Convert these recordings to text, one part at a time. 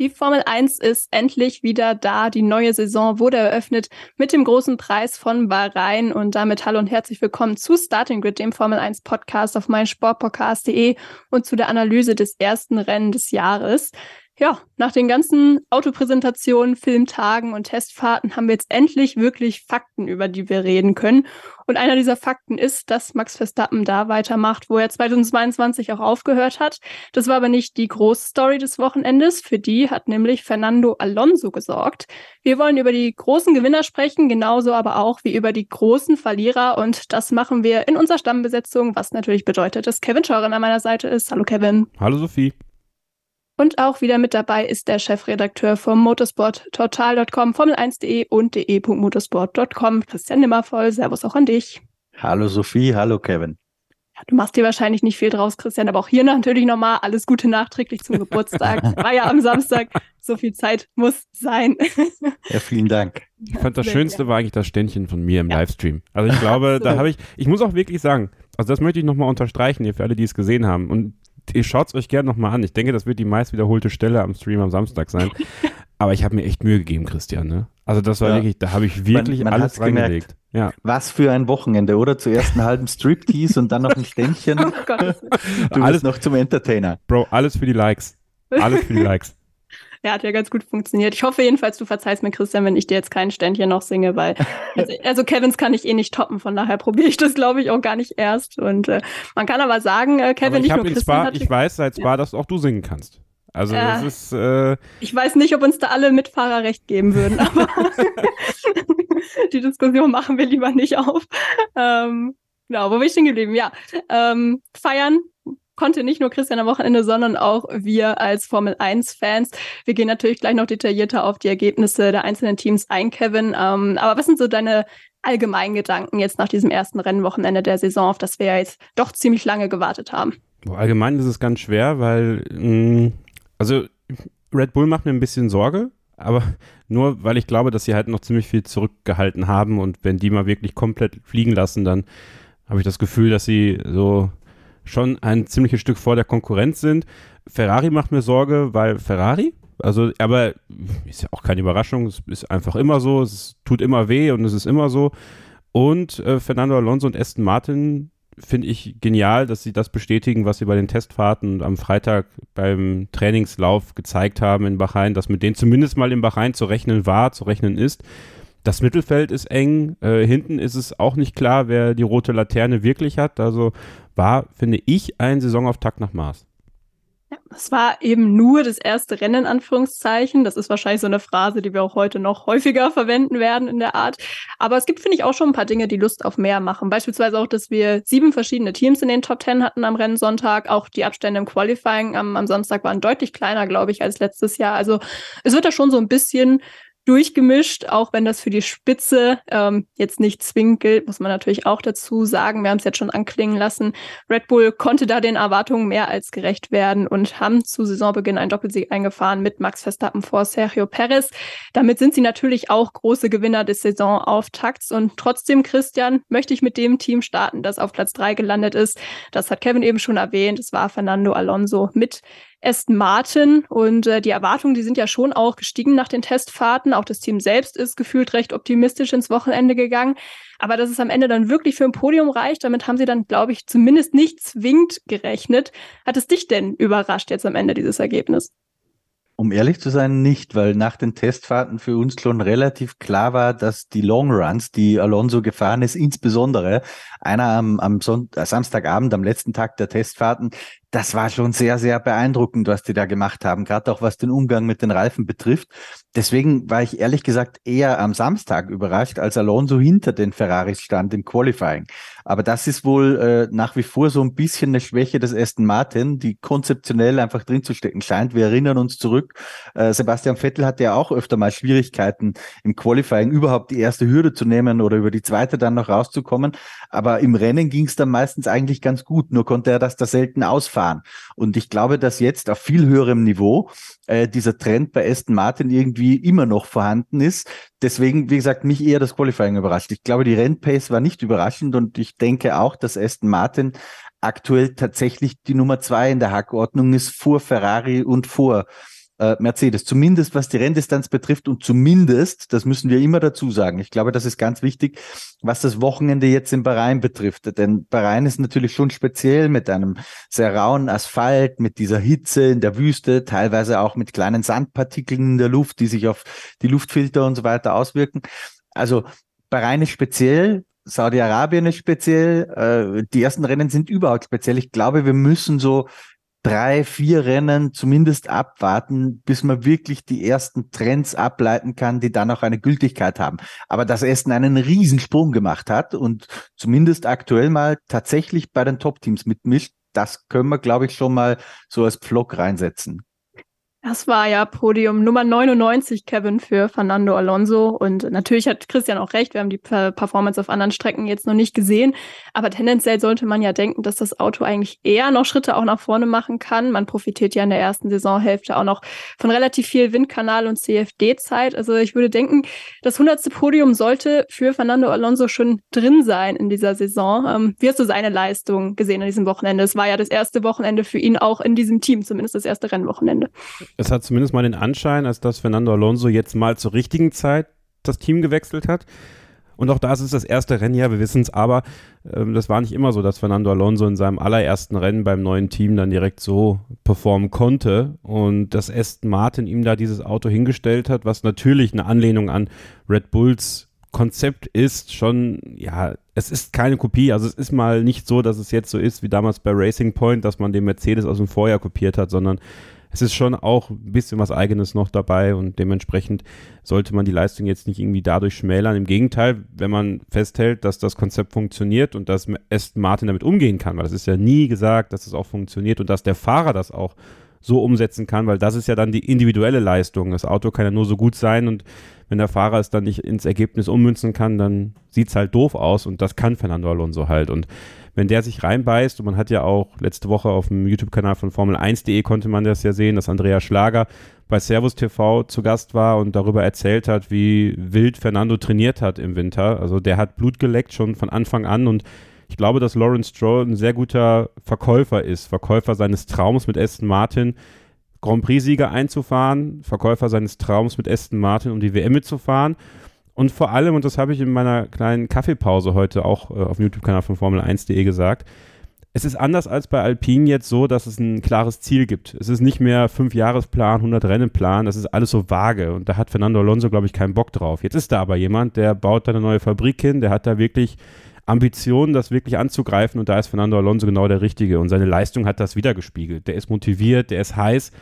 Die Formel 1 ist endlich wieder da. Die neue Saison wurde eröffnet mit dem großen Preis von Bahrain. Und damit hallo und herzlich willkommen zu Starting Grid, dem Formel 1 Podcast auf meinsportpodcast.de und zu der Analyse des ersten Rennen des Jahres ja, nach den ganzen Autopräsentationen, Filmtagen und Testfahrten haben wir jetzt endlich wirklich Fakten, über die wir reden können. Und einer dieser Fakten ist, dass Max Verstappen da weitermacht, wo er 2022 auch aufgehört hat. Das war aber nicht die große Story des Wochenendes. Für die hat nämlich Fernando Alonso gesorgt. Wir wollen über die großen Gewinner sprechen, genauso aber auch wie über die großen Verlierer. Und das machen wir in unserer Stammbesetzung, was natürlich bedeutet, dass Kevin Scheuren an meiner Seite ist. Hallo Kevin. Hallo Sophie. Und auch wieder mit dabei ist der Chefredakteur vom motorsporttotal.com, formel1.de und de.motorsport.com, Christian Nimmervoll. Servus auch an dich. Hallo Sophie, hallo Kevin. Ja, du machst dir wahrscheinlich nicht viel draus, Christian, aber auch hier natürlich nochmal alles Gute nachträglich zum Geburtstag. War ja am Samstag, so viel Zeit muss sein. ja, vielen Dank. Ich fand das Schönste war eigentlich das Ständchen von mir im ja. Livestream. Also ich glaube, so. da habe ich, ich muss auch wirklich sagen, also das möchte ich nochmal unterstreichen hier für alle, die es gesehen haben. Und ihr schaut es euch gerne nochmal an. Ich denke, das wird die meist wiederholte Stelle am Stream am Samstag sein. Aber ich habe mir echt Mühe gegeben, Christian. Ne? Also das war ja. wirklich, da habe ich wirklich man, man alles reingelegt. Ja. Was für ein Wochenende, oder? Zuerst einen halben Striptease und dann noch ein Ständchen. Oh Gott. Du alles noch zum Entertainer. Bro, alles für die Likes. Alles für die Likes. Ja, hat ja ganz gut funktioniert. Ich hoffe jedenfalls, du verzeihst mir, Christian, wenn ich dir jetzt kein Ständchen noch singe, weil also, also Kevins kann ich eh nicht toppen, von daher probiere ich das, glaube ich, auch gar nicht erst. Und äh, man kann aber sagen, äh, Kevin, aber nicht nur Christian Spa, hatte, Ich weiß seit Spa, ja. dass auch du singen kannst. Also äh, das ist. Äh, ich weiß nicht, ob uns da alle Mitfahrer recht geben würden, aber die Diskussion machen wir lieber nicht auf. Ähm, genau, wo bin ich stehen geblieben? Ja, ähm, feiern konnte nicht nur Christian am Wochenende, sondern auch wir als Formel 1-Fans. Wir gehen natürlich gleich noch detaillierter auf die Ergebnisse der einzelnen Teams ein, Kevin. Ähm, aber was sind so deine allgemeinen Gedanken jetzt nach diesem ersten Rennwochenende der Saison, auf das wir ja jetzt doch ziemlich lange gewartet haben? Allgemein ist es ganz schwer, weil, mh, mm, also Red Bull macht mir ein bisschen Sorge, aber nur weil ich glaube, dass sie halt noch ziemlich viel zurückgehalten haben und wenn die mal wirklich komplett fliegen lassen, dann habe ich das Gefühl, dass sie so schon ein ziemliches Stück vor der Konkurrenz sind. Ferrari macht mir Sorge, weil Ferrari, also, aber ist ja auch keine Überraschung, es ist einfach immer so, es tut immer weh und es ist immer so. Und äh, Fernando Alonso und Aston Martin finde ich genial, dass sie das bestätigen, was sie bei den Testfahrten am Freitag beim Trainingslauf gezeigt haben in Bahrain, dass mit denen zumindest mal in Bahrain zu rechnen war, zu rechnen ist. Das Mittelfeld ist eng. Äh, hinten ist es auch nicht klar, wer die rote Laterne wirklich hat. Also war, finde ich, ein Saisonauftakt nach Maß. Ja, es war eben nur das erste Rennen, in Anführungszeichen. Das ist wahrscheinlich so eine Phrase, die wir auch heute noch häufiger verwenden werden in der Art. Aber es gibt, finde ich, auch schon ein paar Dinge, die Lust auf mehr machen. Beispielsweise auch, dass wir sieben verschiedene Teams in den Top Ten hatten am Rennsonntag. Auch die Abstände im Qualifying am, am Samstag waren deutlich kleiner, glaube ich, als letztes Jahr. Also es wird da schon so ein bisschen durchgemischt, auch wenn das für die Spitze ähm, jetzt nicht zwingend gilt, muss man natürlich auch dazu sagen. Wir haben es jetzt schon anklingen lassen. Red Bull konnte da den Erwartungen mehr als gerecht werden und haben zu Saisonbeginn einen Doppelsieg eingefahren mit Max Verstappen vor Sergio Perez. Damit sind sie natürlich auch große Gewinner des Saisonauftakts und trotzdem, Christian, möchte ich mit dem Team starten, das auf Platz drei gelandet ist. Das hat Kevin eben schon erwähnt. Es war Fernando Alonso mit Aston Martin und äh, die Erwartungen, die sind ja schon auch gestiegen nach den Testfahrten. Auch das Team selbst ist gefühlt recht optimistisch ins Wochenende gegangen. Aber dass es am Ende dann wirklich für ein Podium reicht, damit haben sie dann, glaube ich, zumindest nicht zwingend gerechnet. Hat es dich denn überrascht jetzt am Ende dieses Ergebnis? Um ehrlich zu sein, nicht, weil nach den Testfahrten für uns schon relativ klar war, dass die Long Runs, die Alonso gefahren ist, insbesondere einer am, am äh, Samstagabend, am letzten Tag der Testfahrten, das war schon sehr, sehr beeindruckend, was die da gemacht haben, gerade auch was den Umgang mit den Reifen betrifft. Deswegen war ich ehrlich gesagt eher am Samstag überrascht, als Alonso hinter den Ferraris stand im Qualifying. Aber das ist wohl äh, nach wie vor so ein bisschen eine Schwäche des Aston Martin, die konzeptionell einfach drin zu stecken scheint. Wir erinnern uns zurück, äh, Sebastian Vettel hatte ja auch öfter mal Schwierigkeiten im Qualifying überhaupt die erste Hürde zu nehmen oder über die zweite dann noch rauszukommen. Aber im Rennen ging es dann meistens eigentlich ganz gut, nur konnte er das da selten ausfahren. Und ich glaube, dass jetzt auf viel höherem Niveau äh, dieser Trend bei Aston Martin irgendwie immer noch vorhanden ist. Deswegen, wie gesagt, mich eher das Qualifying überrascht. Ich glaube, die Rennpace war nicht überraschend und ich denke auch, dass Aston Martin aktuell tatsächlich die Nummer zwei in der Hackordnung ist vor Ferrari und vor äh, Mercedes, zumindest was die Renndistanz betrifft und zumindest, das müssen wir immer dazu sagen, ich glaube, das ist ganz wichtig, was das Wochenende jetzt in Bahrain betrifft. Denn Bahrain ist natürlich schon speziell mit einem sehr rauen Asphalt, mit dieser Hitze in der Wüste, teilweise auch mit kleinen Sandpartikeln in der Luft, die sich auf die Luftfilter und so weiter auswirken. Also Bahrain ist speziell, Saudi-Arabien ist speziell, äh, die ersten Rennen sind überhaupt speziell. Ich glaube, wir müssen so drei, vier Rennen zumindest abwarten, bis man wirklich die ersten Trends ableiten kann, die dann auch eine Gültigkeit haben. Aber dass Essen einen Riesensprung gemacht hat und zumindest aktuell mal tatsächlich bei den Top-Teams mitmischt, das können wir, glaube ich, schon mal so als Pflock reinsetzen. Das war ja Podium Nummer 99, Kevin, für Fernando Alonso. Und natürlich hat Christian auch recht, wir haben die Performance auf anderen Strecken jetzt noch nicht gesehen. Aber tendenziell sollte man ja denken, dass das Auto eigentlich eher noch Schritte auch nach vorne machen kann. Man profitiert ja in der ersten Saisonhälfte auch noch von relativ viel Windkanal und CFD-Zeit. Also ich würde denken, das 100. Podium sollte für Fernando Alonso schon drin sein in dieser Saison. Ähm, wie hast du seine Leistung gesehen an diesem Wochenende? Es war ja das erste Wochenende für ihn auch in diesem Team, zumindest das erste Rennwochenende es hat zumindest mal den Anschein, als dass Fernando Alonso jetzt mal zur richtigen Zeit das Team gewechselt hat. Und auch da ist das erste Rennjahr, wir wissen es, aber ähm, das war nicht immer so, dass Fernando Alonso in seinem allerersten Rennen beim neuen Team dann direkt so performen konnte und dass Aston Martin ihm da dieses Auto hingestellt hat, was natürlich eine Anlehnung an Red Bulls Konzept ist schon, ja, es ist keine Kopie. Also es ist mal nicht so, dass es jetzt so ist wie damals bei Racing Point, dass man den Mercedes aus dem Vorjahr kopiert hat, sondern es ist schon auch ein bisschen was Eigenes noch dabei und dementsprechend sollte man die Leistung jetzt nicht irgendwie dadurch schmälern. Im Gegenteil, wenn man festhält, dass das Konzept funktioniert und dass Aston Martin damit umgehen kann, weil das ist ja nie gesagt, dass es auch funktioniert und dass der Fahrer das auch so umsetzen kann, weil das ist ja dann die individuelle Leistung. Das Auto kann ja nur so gut sein und wenn der Fahrer es dann nicht ins Ergebnis ummünzen kann, dann sieht es halt doof aus und das kann Fernando Alonso halt. Und wenn der sich reinbeißt, und man hat ja auch letzte Woche auf dem YouTube-Kanal von Formel1.de konnte man das ja sehen, dass Andrea Schlager bei Servus TV zu Gast war und darüber erzählt hat, wie wild Fernando trainiert hat im Winter. Also der hat Blut geleckt schon von Anfang an und ich glaube, dass Lawrence Stroll ein sehr guter Verkäufer ist, Verkäufer seines Traums mit Aston Martin. Grand Prix-Sieger einzufahren, Verkäufer seines Traums mit Aston Martin, um die WM mitzufahren. Und vor allem, und das habe ich in meiner kleinen Kaffeepause heute auch äh, auf dem YouTube-Kanal von Formel1.de gesagt, es ist anders als bei Alpine jetzt so, dass es ein klares Ziel gibt. Es ist nicht mehr fünf Jahresplan, 100 Rennenplan, das ist alles so vage und da hat Fernando Alonso, glaube ich, keinen Bock drauf. Jetzt ist da aber jemand, der baut da eine neue Fabrik hin, der hat da wirklich Ambitionen, das wirklich anzugreifen und da ist Fernando Alonso genau der Richtige und seine Leistung hat das wiedergespiegelt. Der ist motiviert, der ist heiß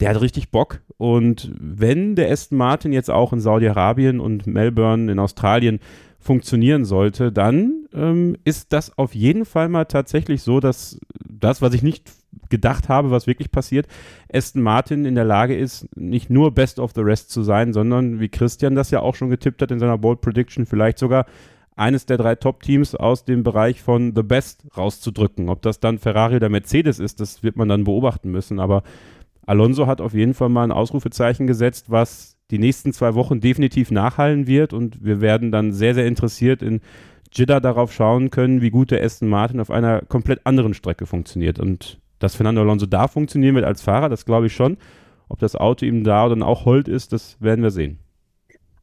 der hat richtig Bock. Und wenn der Aston Martin jetzt auch in Saudi-Arabien und Melbourne in Australien funktionieren sollte, dann ähm, ist das auf jeden Fall mal tatsächlich so, dass das, was ich nicht gedacht habe, was wirklich passiert, Aston Martin in der Lage ist, nicht nur Best of the Rest zu sein, sondern wie Christian das ja auch schon getippt hat in seiner Bold Prediction, vielleicht sogar eines der drei Top-Teams aus dem Bereich von The Best rauszudrücken. Ob das dann Ferrari oder Mercedes ist, das wird man dann beobachten müssen. Aber Alonso hat auf jeden Fall mal ein Ausrufezeichen gesetzt, was die nächsten zwei Wochen definitiv nachhallen wird und wir werden dann sehr, sehr interessiert in Jeddah darauf schauen können, wie gut der Aston Martin auf einer komplett anderen Strecke funktioniert. Und dass Fernando Alonso da funktionieren wird als Fahrer, das glaube ich schon. Ob das Auto ihm da dann auch hold ist, das werden wir sehen.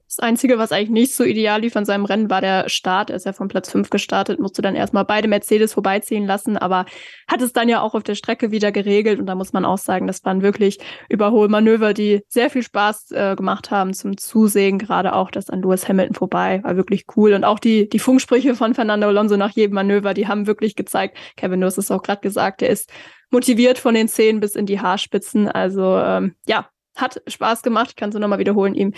Das Einzige, was eigentlich nicht so ideal lief an seinem Rennen, war der Start. Er ist ja von Platz 5 gestartet, musste dann erstmal beide Mercedes vorbeiziehen lassen, aber hat es dann ja auch auf der Strecke wieder geregelt. Und da muss man auch sagen, das waren wirklich Überholmanöver, die sehr viel Spaß äh, gemacht haben zum Zusehen. Gerade auch das an Lewis Hamilton vorbei war wirklich cool. Und auch die, die Funksprüche von Fernando Alonso nach jedem Manöver, die haben wirklich gezeigt, Kevin, du hast es auch gerade gesagt, er ist motiviert von den Zehen bis in die Haarspitzen. Also ähm, ja, hat Spaß gemacht, ich kann es nur nochmal wiederholen, ihm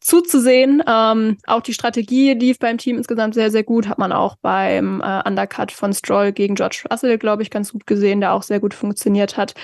zuzusehen. Ähm, auch die Strategie lief beim Team insgesamt sehr, sehr gut. Hat man auch beim äh, Undercut von Stroll gegen George Russell, glaube ich, ganz gut gesehen, der auch sehr gut funktioniert hat.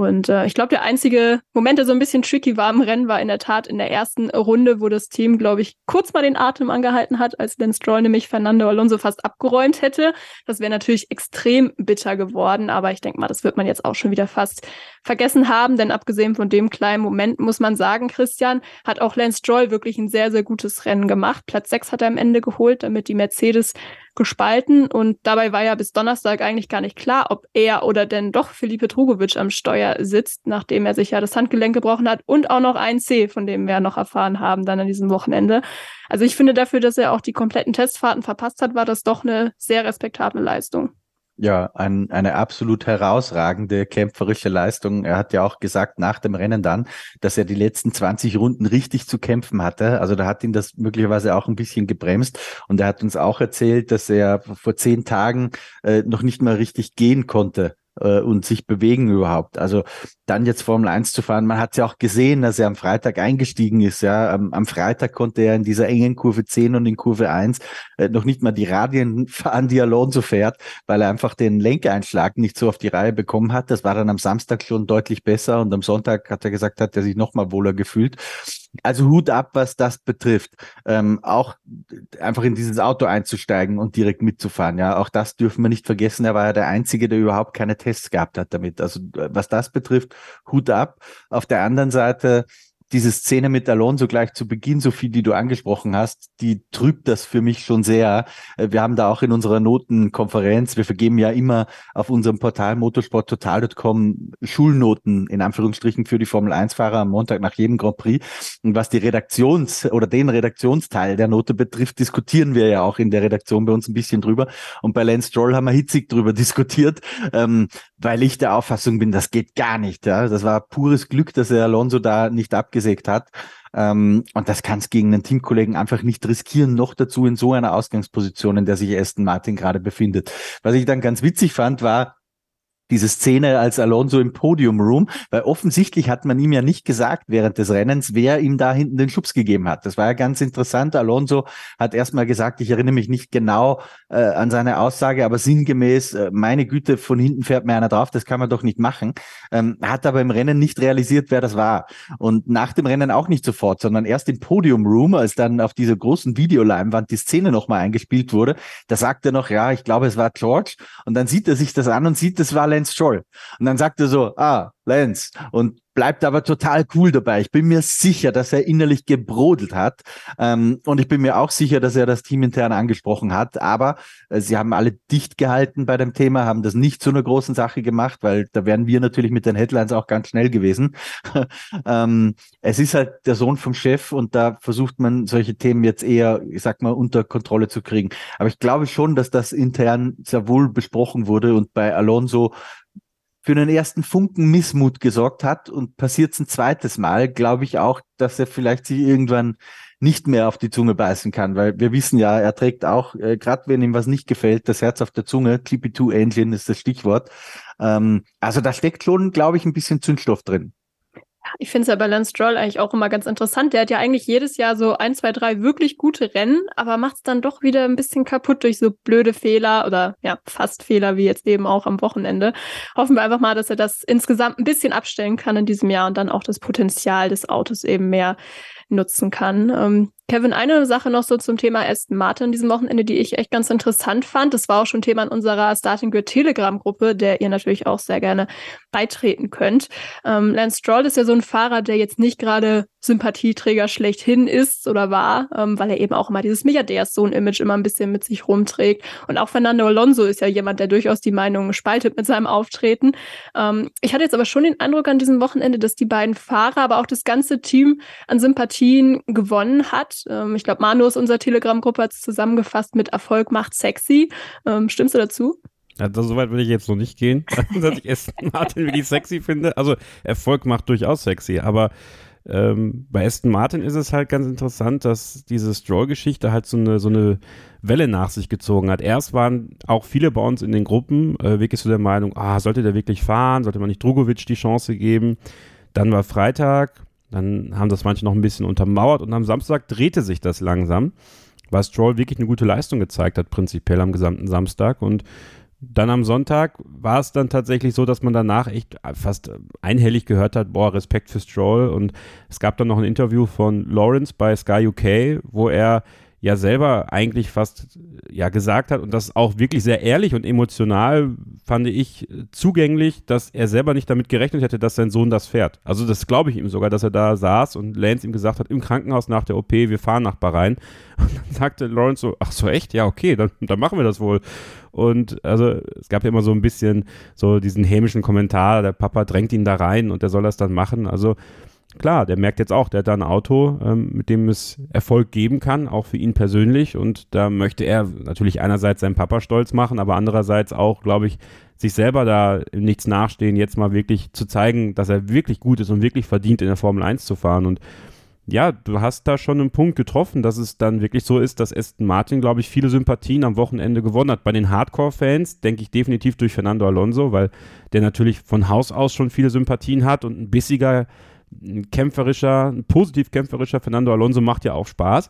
Und äh, ich glaube, der einzige Moment, der so ein bisschen tricky war im Rennen, war in der Tat in der ersten Runde, wo das Team, glaube ich, kurz mal den Atem angehalten hat, als Lance Stroll nämlich Fernando Alonso fast abgeräumt hätte. Das wäre natürlich extrem bitter geworden, aber ich denke mal, das wird man jetzt auch schon wieder fast vergessen haben, denn abgesehen von dem kleinen Moment muss man sagen, Christian, hat auch Lance Stroll wirklich ein sehr, sehr gutes Rennen gemacht. Platz 6 hat er am Ende geholt, damit die Mercedes gespalten und dabei war ja bis Donnerstag eigentlich gar nicht klar, ob er oder denn doch Felipe Drugovic am Steuer sitzt, nachdem er sich ja das Handgelenk gebrochen hat und auch noch ein C, von dem wir noch erfahren haben dann an diesem Wochenende. Also ich finde dafür, dass er auch die kompletten Testfahrten verpasst hat, war das doch eine sehr respektable Leistung. Ja, ein, eine absolut herausragende kämpferische Leistung. Er hat ja auch gesagt nach dem Rennen dann, dass er die letzten 20 Runden richtig zu kämpfen hatte. Also da hat ihn das möglicherweise auch ein bisschen gebremst. Und er hat uns auch erzählt, dass er vor zehn Tagen äh, noch nicht mal richtig gehen konnte äh, und sich bewegen überhaupt. Also dann jetzt Formel 1 zu fahren, man hat ja auch gesehen, dass er am Freitag eingestiegen ist. Ja, am, am Freitag konnte er in dieser engen Kurve 10 und in Kurve 1 äh, noch nicht mal die Radien fahren, die Alonso fährt, weil er einfach den Lenkeinschlag nicht so auf die Reihe bekommen hat. Das war dann am Samstag schon deutlich besser und am Sonntag hat er gesagt, hat er sich noch mal wohler gefühlt. Also Hut ab, was das betrifft. Ähm, auch einfach in dieses Auto einzusteigen und direkt mitzufahren. Ja, auch das dürfen wir nicht vergessen. Er war ja der Einzige, der überhaupt keine Tests gehabt hat damit. Also was das betrifft, Hut ab. Auf der anderen Seite diese Szene mit Alonso gleich zu Beginn, Sophie, die du angesprochen hast, die trübt das für mich schon sehr. Äh, wir haben da auch in unserer Notenkonferenz, wir vergeben ja immer auf unserem Portal motorsporttotal.com Schulnoten in Anführungsstrichen für die Formel 1 Fahrer am Montag nach jedem Grand Prix. Und was die Redaktions- oder den Redaktionsteil der Note betrifft, diskutieren wir ja auch in der Redaktion bei uns ein bisschen drüber. Und bei Lance Stroll haben wir hitzig drüber diskutiert, ähm, weil ich der Auffassung bin, das geht gar nicht. Ja. Das war pures Glück, dass er Alonso da nicht abgesehen abgesägt hat. Ähm, und das kann gegen einen Teamkollegen einfach nicht riskieren, noch dazu in so einer Ausgangsposition, in der sich Aston Martin gerade befindet. Was ich dann ganz witzig fand, war, diese Szene als Alonso im Podium Room, weil offensichtlich hat man ihm ja nicht gesagt während des Rennens, wer ihm da hinten den Schubs gegeben hat. Das war ja ganz interessant. Alonso hat erstmal gesagt, ich erinnere mich nicht genau äh, an seine Aussage, aber sinngemäß, äh, meine Güte, von hinten fährt mir einer drauf, das kann man doch nicht machen. Ähm, hat aber im Rennen nicht realisiert, wer das war. Und nach dem Rennen auch nicht sofort, sondern erst im Podium Room, als dann auf dieser großen Videoleinwand die Szene nochmal eingespielt wurde, da sagt er noch, ja, ich glaube, es war George. Und dann sieht er sich das an und sieht, es war Lance Stroll. Und dann sagt er so, ah, Lance. Und bleibt aber total cool dabei. Ich bin mir sicher, dass er innerlich gebrodelt hat. Ähm, und ich bin mir auch sicher, dass er das Team intern angesprochen hat. Aber äh, sie haben alle dicht gehalten bei dem Thema, haben das nicht zu einer großen Sache gemacht, weil da wären wir natürlich mit den Headlines auch ganz schnell gewesen. ähm, es ist halt der Sohn vom Chef und da versucht man solche Themen jetzt eher, ich sag mal, unter Kontrolle zu kriegen. Aber ich glaube schon, dass das intern sehr wohl besprochen wurde und bei Alonso für einen ersten Funken Missmut gesorgt hat und passiert es ein zweites Mal, glaube ich auch, dass er vielleicht sich irgendwann nicht mehr auf die Zunge beißen kann, weil wir wissen ja, er trägt auch, äh, gerade wenn ihm was nicht gefällt, das Herz auf der Zunge, Clippy 2 Engine ist das Stichwort. Ähm, also da steckt schon, glaube ich, ein bisschen Zündstoff drin. Ich finde es ja bei Lance Stroll eigentlich auch immer ganz interessant. Der hat ja eigentlich jedes Jahr so ein, zwei, drei wirklich gute Rennen, aber macht es dann doch wieder ein bisschen kaputt durch so blöde Fehler oder ja, fast Fehler, wie jetzt eben auch am Wochenende. Hoffen wir einfach mal, dass er das insgesamt ein bisschen abstellen kann in diesem Jahr und dann auch das Potenzial des Autos eben mehr nutzen kann. Ähm, Kevin, eine Sache noch so zum Thema Aston Martin diesem Wochenende, die ich echt ganz interessant fand. Das war auch schon Thema in unserer Starting Grid Telegram-Gruppe, der ihr natürlich auch sehr gerne beitreten könnt. Ähm, Lance Stroll ist ja so ein Fahrer, der jetzt nicht gerade Sympathieträger schlechthin ist oder war, ähm, weil er eben auch immer dieses Milliardärssohn-Image immer ein bisschen mit sich rumträgt. Und auch Fernando Alonso ist ja jemand, der durchaus die Meinung spaltet mit seinem Auftreten. Ähm, ich hatte jetzt aber schon den Eindruck an diesem Wochenende, dass die beiden Fahrer, aber auch das ganze Team an Sympathien gewonnen hat. Ähm, ich glaube, Manu aus unserer Telegram-Gruppe hat es zusammengefasst mit Erfolg macht sexy. Ähm, stimmst du dazu? Ja, das, so weit würde ich jetzt noch nicht gehen, dass ich Aston Martin wirklich sexy finde. Also Erfolg macht durchaus sexy, aber ähm, bei Aston Martin ist es halt ganz interessant, dass diese Stroll-Geschichte halt so eine, so eine Welle nach sich gezogen hat. Erst waren auch viele bei uns in den Gruppen äh, wirklich so der Meinung, ah, sollte der wirklich fahren? Sollte man nicht Drogovic die Chance geben? Dann war Freitag, Dann haben das manche noch ein bisschen untermauert und am Samstag drehte sich das langsam, weil Stroll wirklich eine gute Leistung gezeigt hat, prinzipiell am gesamten Samstag. Und dann am Sonntag war es dann tatsächlich so, dass man danach echt fast einhellig gehört hat, boah, Respekt für Stroll. Und es gab dann noch ein Interview von Lawrence bei Sky UK, wo er ja selber eigentlich fast ja gesagt hat und das auch wirklich sehr ehrlich und emotional fand ich zugänglich, dass er selber nicht damit gerechnet hätte, dass sein Sohn das fährt. Also das glaube ich ihm sogar, dass er da saß und Lance ihm gesagt hat im Krankenhaus nach der OP, wir fahren nach Bahrain und dann sagte Lawrence so, ach so echt, ja okay, dann, dann machen wir das wohl. Und also es gab ja immer so ein bisschen so diesen hämischen Kommentar, der Papa drängt ihn da rein und der soll das dann machen. Also klar, der merkt jetzt auch, der hat da ein Auto, ähm, mit dem es Erfolg geben kann, auch für ihn persönlich. Und da möchte er natürlich einerseits seinen Papa stolz machen, aber andererseits auch, glaube ich, sich selber da nichts nachstehen, jetzt mal wirklich zu zeigen, dass er wirklich gut ist und wirklich verdient, in der Formel 1 zu fahren. Und ja, du hast da schon einen Punkt getroffen, dass es dann wirklich so ist, dass Aston Martin, glaube ich, viele Sympathien am Wochenende gewonnen hat. Bei den Hardcore-Fans denke ich definitiv durch Fernando Alonso, weil der natürlich von Haus aus schon viele Sympathien hat und ein bissiger ein kämpferischer, ein positiv kämpferischer Fernando Alonso macht ja auch Spaß.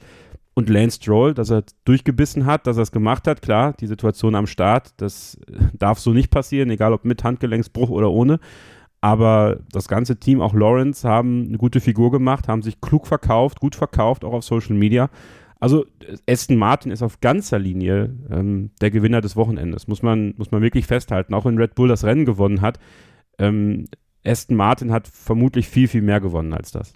Und Lance Stroll, dass er durchgebissen hat, dass er es gemacht hat, klar, die Situation am Start, das darf so nicht passieren, egal ob mit Handgelenksbruch oder ohne. Aber das ganze Team, auch Lawrence, haben eine gute Figur gemacht, haben sich klug verkauft, gut verkauft, auch auf Social Media. Also Aston Martin ist auf ganzer Linie ähm, der Gewinner des Wochenendes, muss man, muss man wirklich festhalten. Auch wenn Red Bull das Rennen gewonnen hat, ähm, Aston Martin hat vermutlich viel, viel mehr gewonnen als das.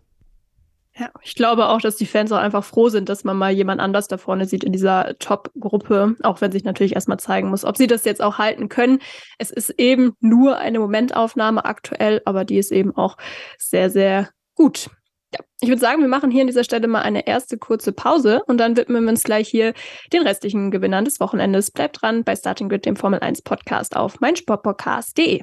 Ja, ich glaube auch, dass die Fans auch einfach froh sind, dass man mal jemand anders da vorne sieht in dieser Top-Gruppe, auch wenn sich natürlich erstmal zeigen muss, ob sie das jetzt auch halten können. Es ist eben nur eine Momentaufnahme aktuell, aber die ist eben auch sehr, sehr gut. Ja, ich würde sagen, wir machen hier an dieser Stelle mal eine erste kurze Pause und dann widmen wir uns gleich hier den restlichen Gewinnern des Wochenendes. Bleibt dran bei Starting Grid, dem Formel 1 Podcast auf meinsportpodcast.de.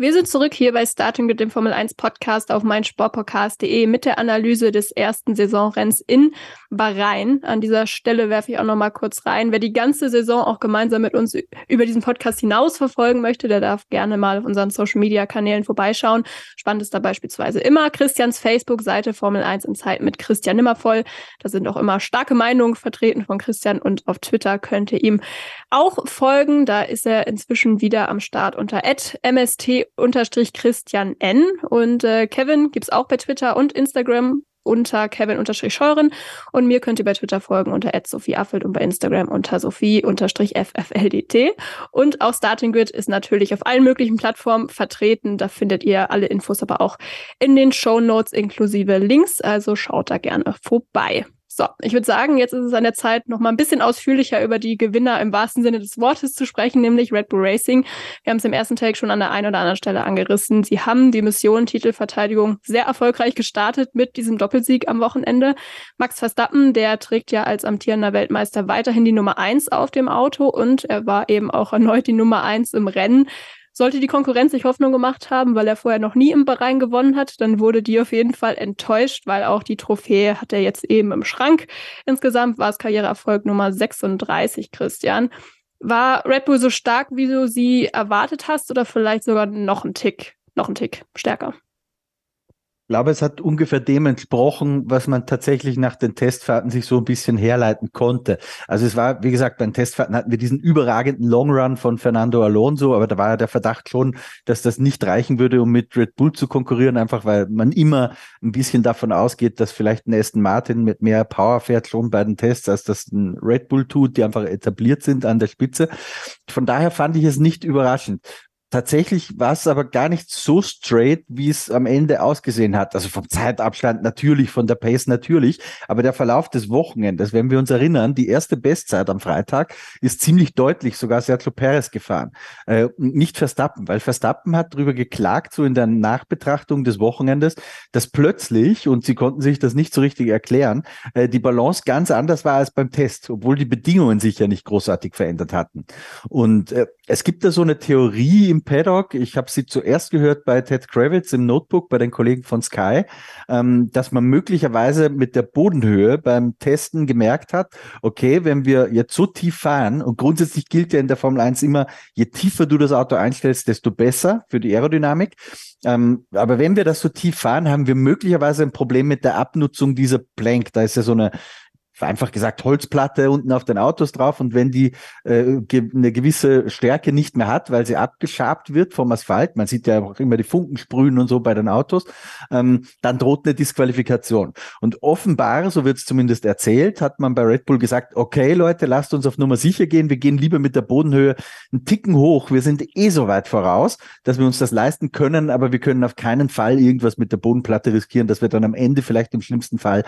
Wir sind zurück hier bei Starting mit dem Formel 1 Podcast auf meinsportpodcast.de mit der Analyse des ersten Saisonrenns in Bahrain. An dieser Stelle werfe ich auch noch mal kurz rein. Wer die ganze Saison auch gemeinsam mit uns über diesen Podcast hinaus verfolgen möchte, der darf gerne mal auf unseren Social Media Kanälen vorbeischauen. Spannend ist da beispielsweise immer Christians Facebook-Seite Formel 1 in Zeit mit Christian Nimmervoll. Da sind auch immer starke Meinungen vertreten von Christian und auf Twitter könnt ihr ihm auch folgen. Da ist er inzwischen wieder am Start unter mst unterstrich Christian N. Und äh, Kevin gibt's auch bei Twitter und Instagram unter Kevin unterstrich Scheuren und mir könnt ihr bei Twitter folgen unter Affelt und bei Instagram unter Sophie unterstrich FFLDT und auch Starting Grid ist natürlich auf allen möglichen Plattformen vertreten. Da findet ihr alle Infos aber auch in den Show Notes inklusive Links, also schaut da gerne vorbei. So, ich würde sagen, jetzt ist es an der Zeit, noch mal ein bisschen ausführlicher über die Gewinner im wahrsten Sinne des Wortes zu sprechen, nämlich Red Bull Racing. Wir haben es im ersten Take schon an der einen oder anderen Stelle angerissen. Sie haben die Mission Titelverteidigung sehr erfolgreich gestartet mit diesem Doppelsieg am Wochenende. Max Verstappen, der trägt ja als amtierender Weltmeister weiterhin die Nummer eins auf dem Auto und er war eben auch erneut die Nummer eins im Rennen. Sollte die Konkurrenz sich Hoffnung gemacht haben, weil er vorher noch nie im Bahrain gewonnen hat, dann wurde die auf jeden Fall enttäuscht, weil auch die Trophäe hat er jetzt eben im Schrank. Insgesamt war es Karriereerfolg Nummer 36, Christian. War Red Bull so stark, wie du sie erwartet hast, oder vielleicht sogar noch ein Tick, noch ein Tick stärker? Glaube, es hat ungefähr dem entsprochen, was man tatsächlich nach den Testfahrten sich so ein bisschen herleiten konnte. Also es war, wie gesagt, bei den Testfahrten hatten wir diesen überragenden Long Run von Fernando Alonso, aber da war ja der Verdacht schon, dass das nicht reichen würde, um mit Red Bull zu konkurrieren, einfach weil man immer ein bisschen davon ausgeht, dass vielleicht ein Aston Martin mit mehr Power fährt schon bei den Tests, als das ein Red Bull tut, die einfach etabliert sind an der Spitze. Von daher fand ich es nicht überraschend. Tatsächlich war es aber gar nicht so straight, wie es am Ende ausgesehen hat. Also vom Zeitabstand natürlich, von der Pace natürlich, aber der Verlauf des Wochenendes, wenn wir uns erinnern, die erste Bestzeit am Freitag ist ziemlich deutlich sogar Sergio Perez gefahren. Äh, nicht Verstappen, weil Verstappen hat darüber geklagt, so in der Nachbetrachtung des Wochenendes, dass plötzlich, und sie konnten sich das nicht so richtig erklären, äh, die Balance ganz anders war als beim Test, obwohl die Bedingungen sich ja nicht großartig verändert hatten. Und äh, es gibt da so eine Theorie im Paddock, ich habe sie zuerst gehört bei Ted Kravitz im Notebook bei den Kollegen von Sky, ähm, dass man möglicherweise mit der Bodenhöhe beim Testen gemerkt hat, okay, wenn wir jetzt so tief fahren, und grundsätzlich gilt ja in der Formel 1 immer, je tiefer du das Auto einstellst, desto besser für die Aerodynamik. Ähm, aber wenn wir das so tief fahren, haben wir möglicherweise ein Problem mit der Abnutzung dieser Plank. Da ist ja so eine einfach gesagt Holzplatte unten auf den Autos drauf und wenn die äh, ge eine gewisse Stärke nicht mehr hat, weil sie abgeschabt wird vom Asphalt, man sieht ja auch immer die Funken sprühen und so bei den Autos, ähm, dann droht eine Disqualifikation. Und offenbar, so wird es zumindest erzählt, hat man bei Red Bull gesagt, okay Leute, lasst uns auf Nummer sicher gehen, wir gehen lieber mit der Bodenhöhe einen Ticken hoch, wir sind eh so weit voraus, dass wir uns das leisten können, aber wir können auf keinen Fall irgendwas mit der Bodenplatte riskieren, dass wir dann am Ende vielleicht im schlimmsten Fall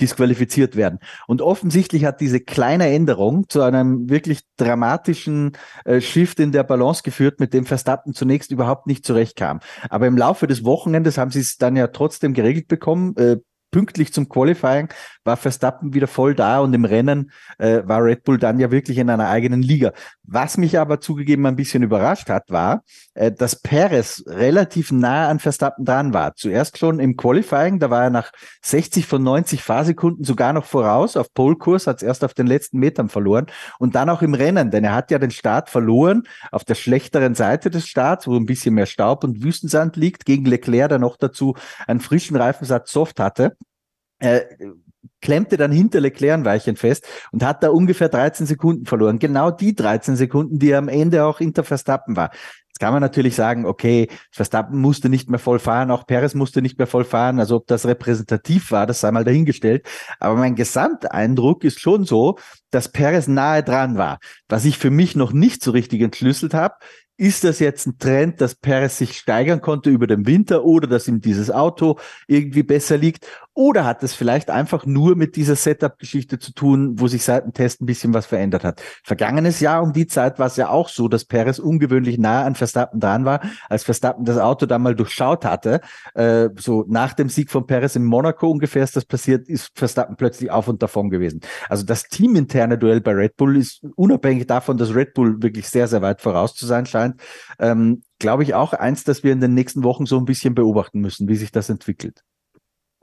disqualifiziert werden. Und offensichtlich hat diese kleine Änderung zu einem wirklich dramatischen äh, Shift in der Balance geführt, mit dem Verstappen zunächst überhaupt nicht zurechtkam. Aber im Laufe des Wochenendes haben sie es dann ja trotzdem geregelt bekommen. Äh, pünktlich zum Qualifying war Verstappen wieder voll da und im Rennen äh, war Red Bull dann ja wirklich in einer eigenen Liga. Was mich aber zugegeben ein bisschen überrascht hat, war, äh, dass Perez relativ nah an Verstappen dran war. Zuerst schon im Qualifying, da war er nach 60 von 90 Fahrsekunden sogar noch voraus. Auf Polkurs hat es erst auf den letzten Metern verloren und dann auch im Rennen, denn er hat ja den Start verloren auf der schlechteren Seite des Starts, wo ein bisschen mehr Staub und Wüstensand liegt, gegen Leclerc, der noch dazu einen frischen Reifensatz Soft hatte äh, klemmte dann hinter Leclerc ein Weilchen fest und hat da ungefähr 13 Sekunden verloren. Genau die 13 Sekunden, die am Ende auch hinter Verstappen war. Jetzt kann man natürlich sagen, okay, Verstappen musste nicht mehr voll fahren, auch Perez musste nicht mehr voll fahren. Also ob das repräsentativ war, das sei mal dahingestellt. Aber mein Gesamteindruck ist schon so, dass Perez nahe dran war. Was ich für mich noch nicht so richtig entschlüsselt habe, ist das jetzt ein Trend, dass Perez sich steigern konnte über den Winter oder dass ihm dieses Auto irgendwie besser liegt? Oder hat es vielleicht einfach nur mit dieser Setup-Geschichte zu tun, wo sich seit dem Test ein bisschen was verändert hat? Vergangenes Jahr um die Zeit war es ja auch so, dass Perez ungewöhnlich nah an Verstappen dran war, als Verstappen das Auto da mal durchschaut hatte. Äh, so nach dem Sieg von Perez in Monaco ungefähr ist das passiert, ist Verstappen plötzlich auf und davon gewesen. Also das teaminterne Duell bei Red Bull ist unabhängig davon, dass Red Bull wirklich sehr, sehr weit voraus zu sein scheint, ähm, glaube ich auch eins, dass wir in den nächsten Wochen so ein bisschen beobachten müssen, wie sich das entwickelt.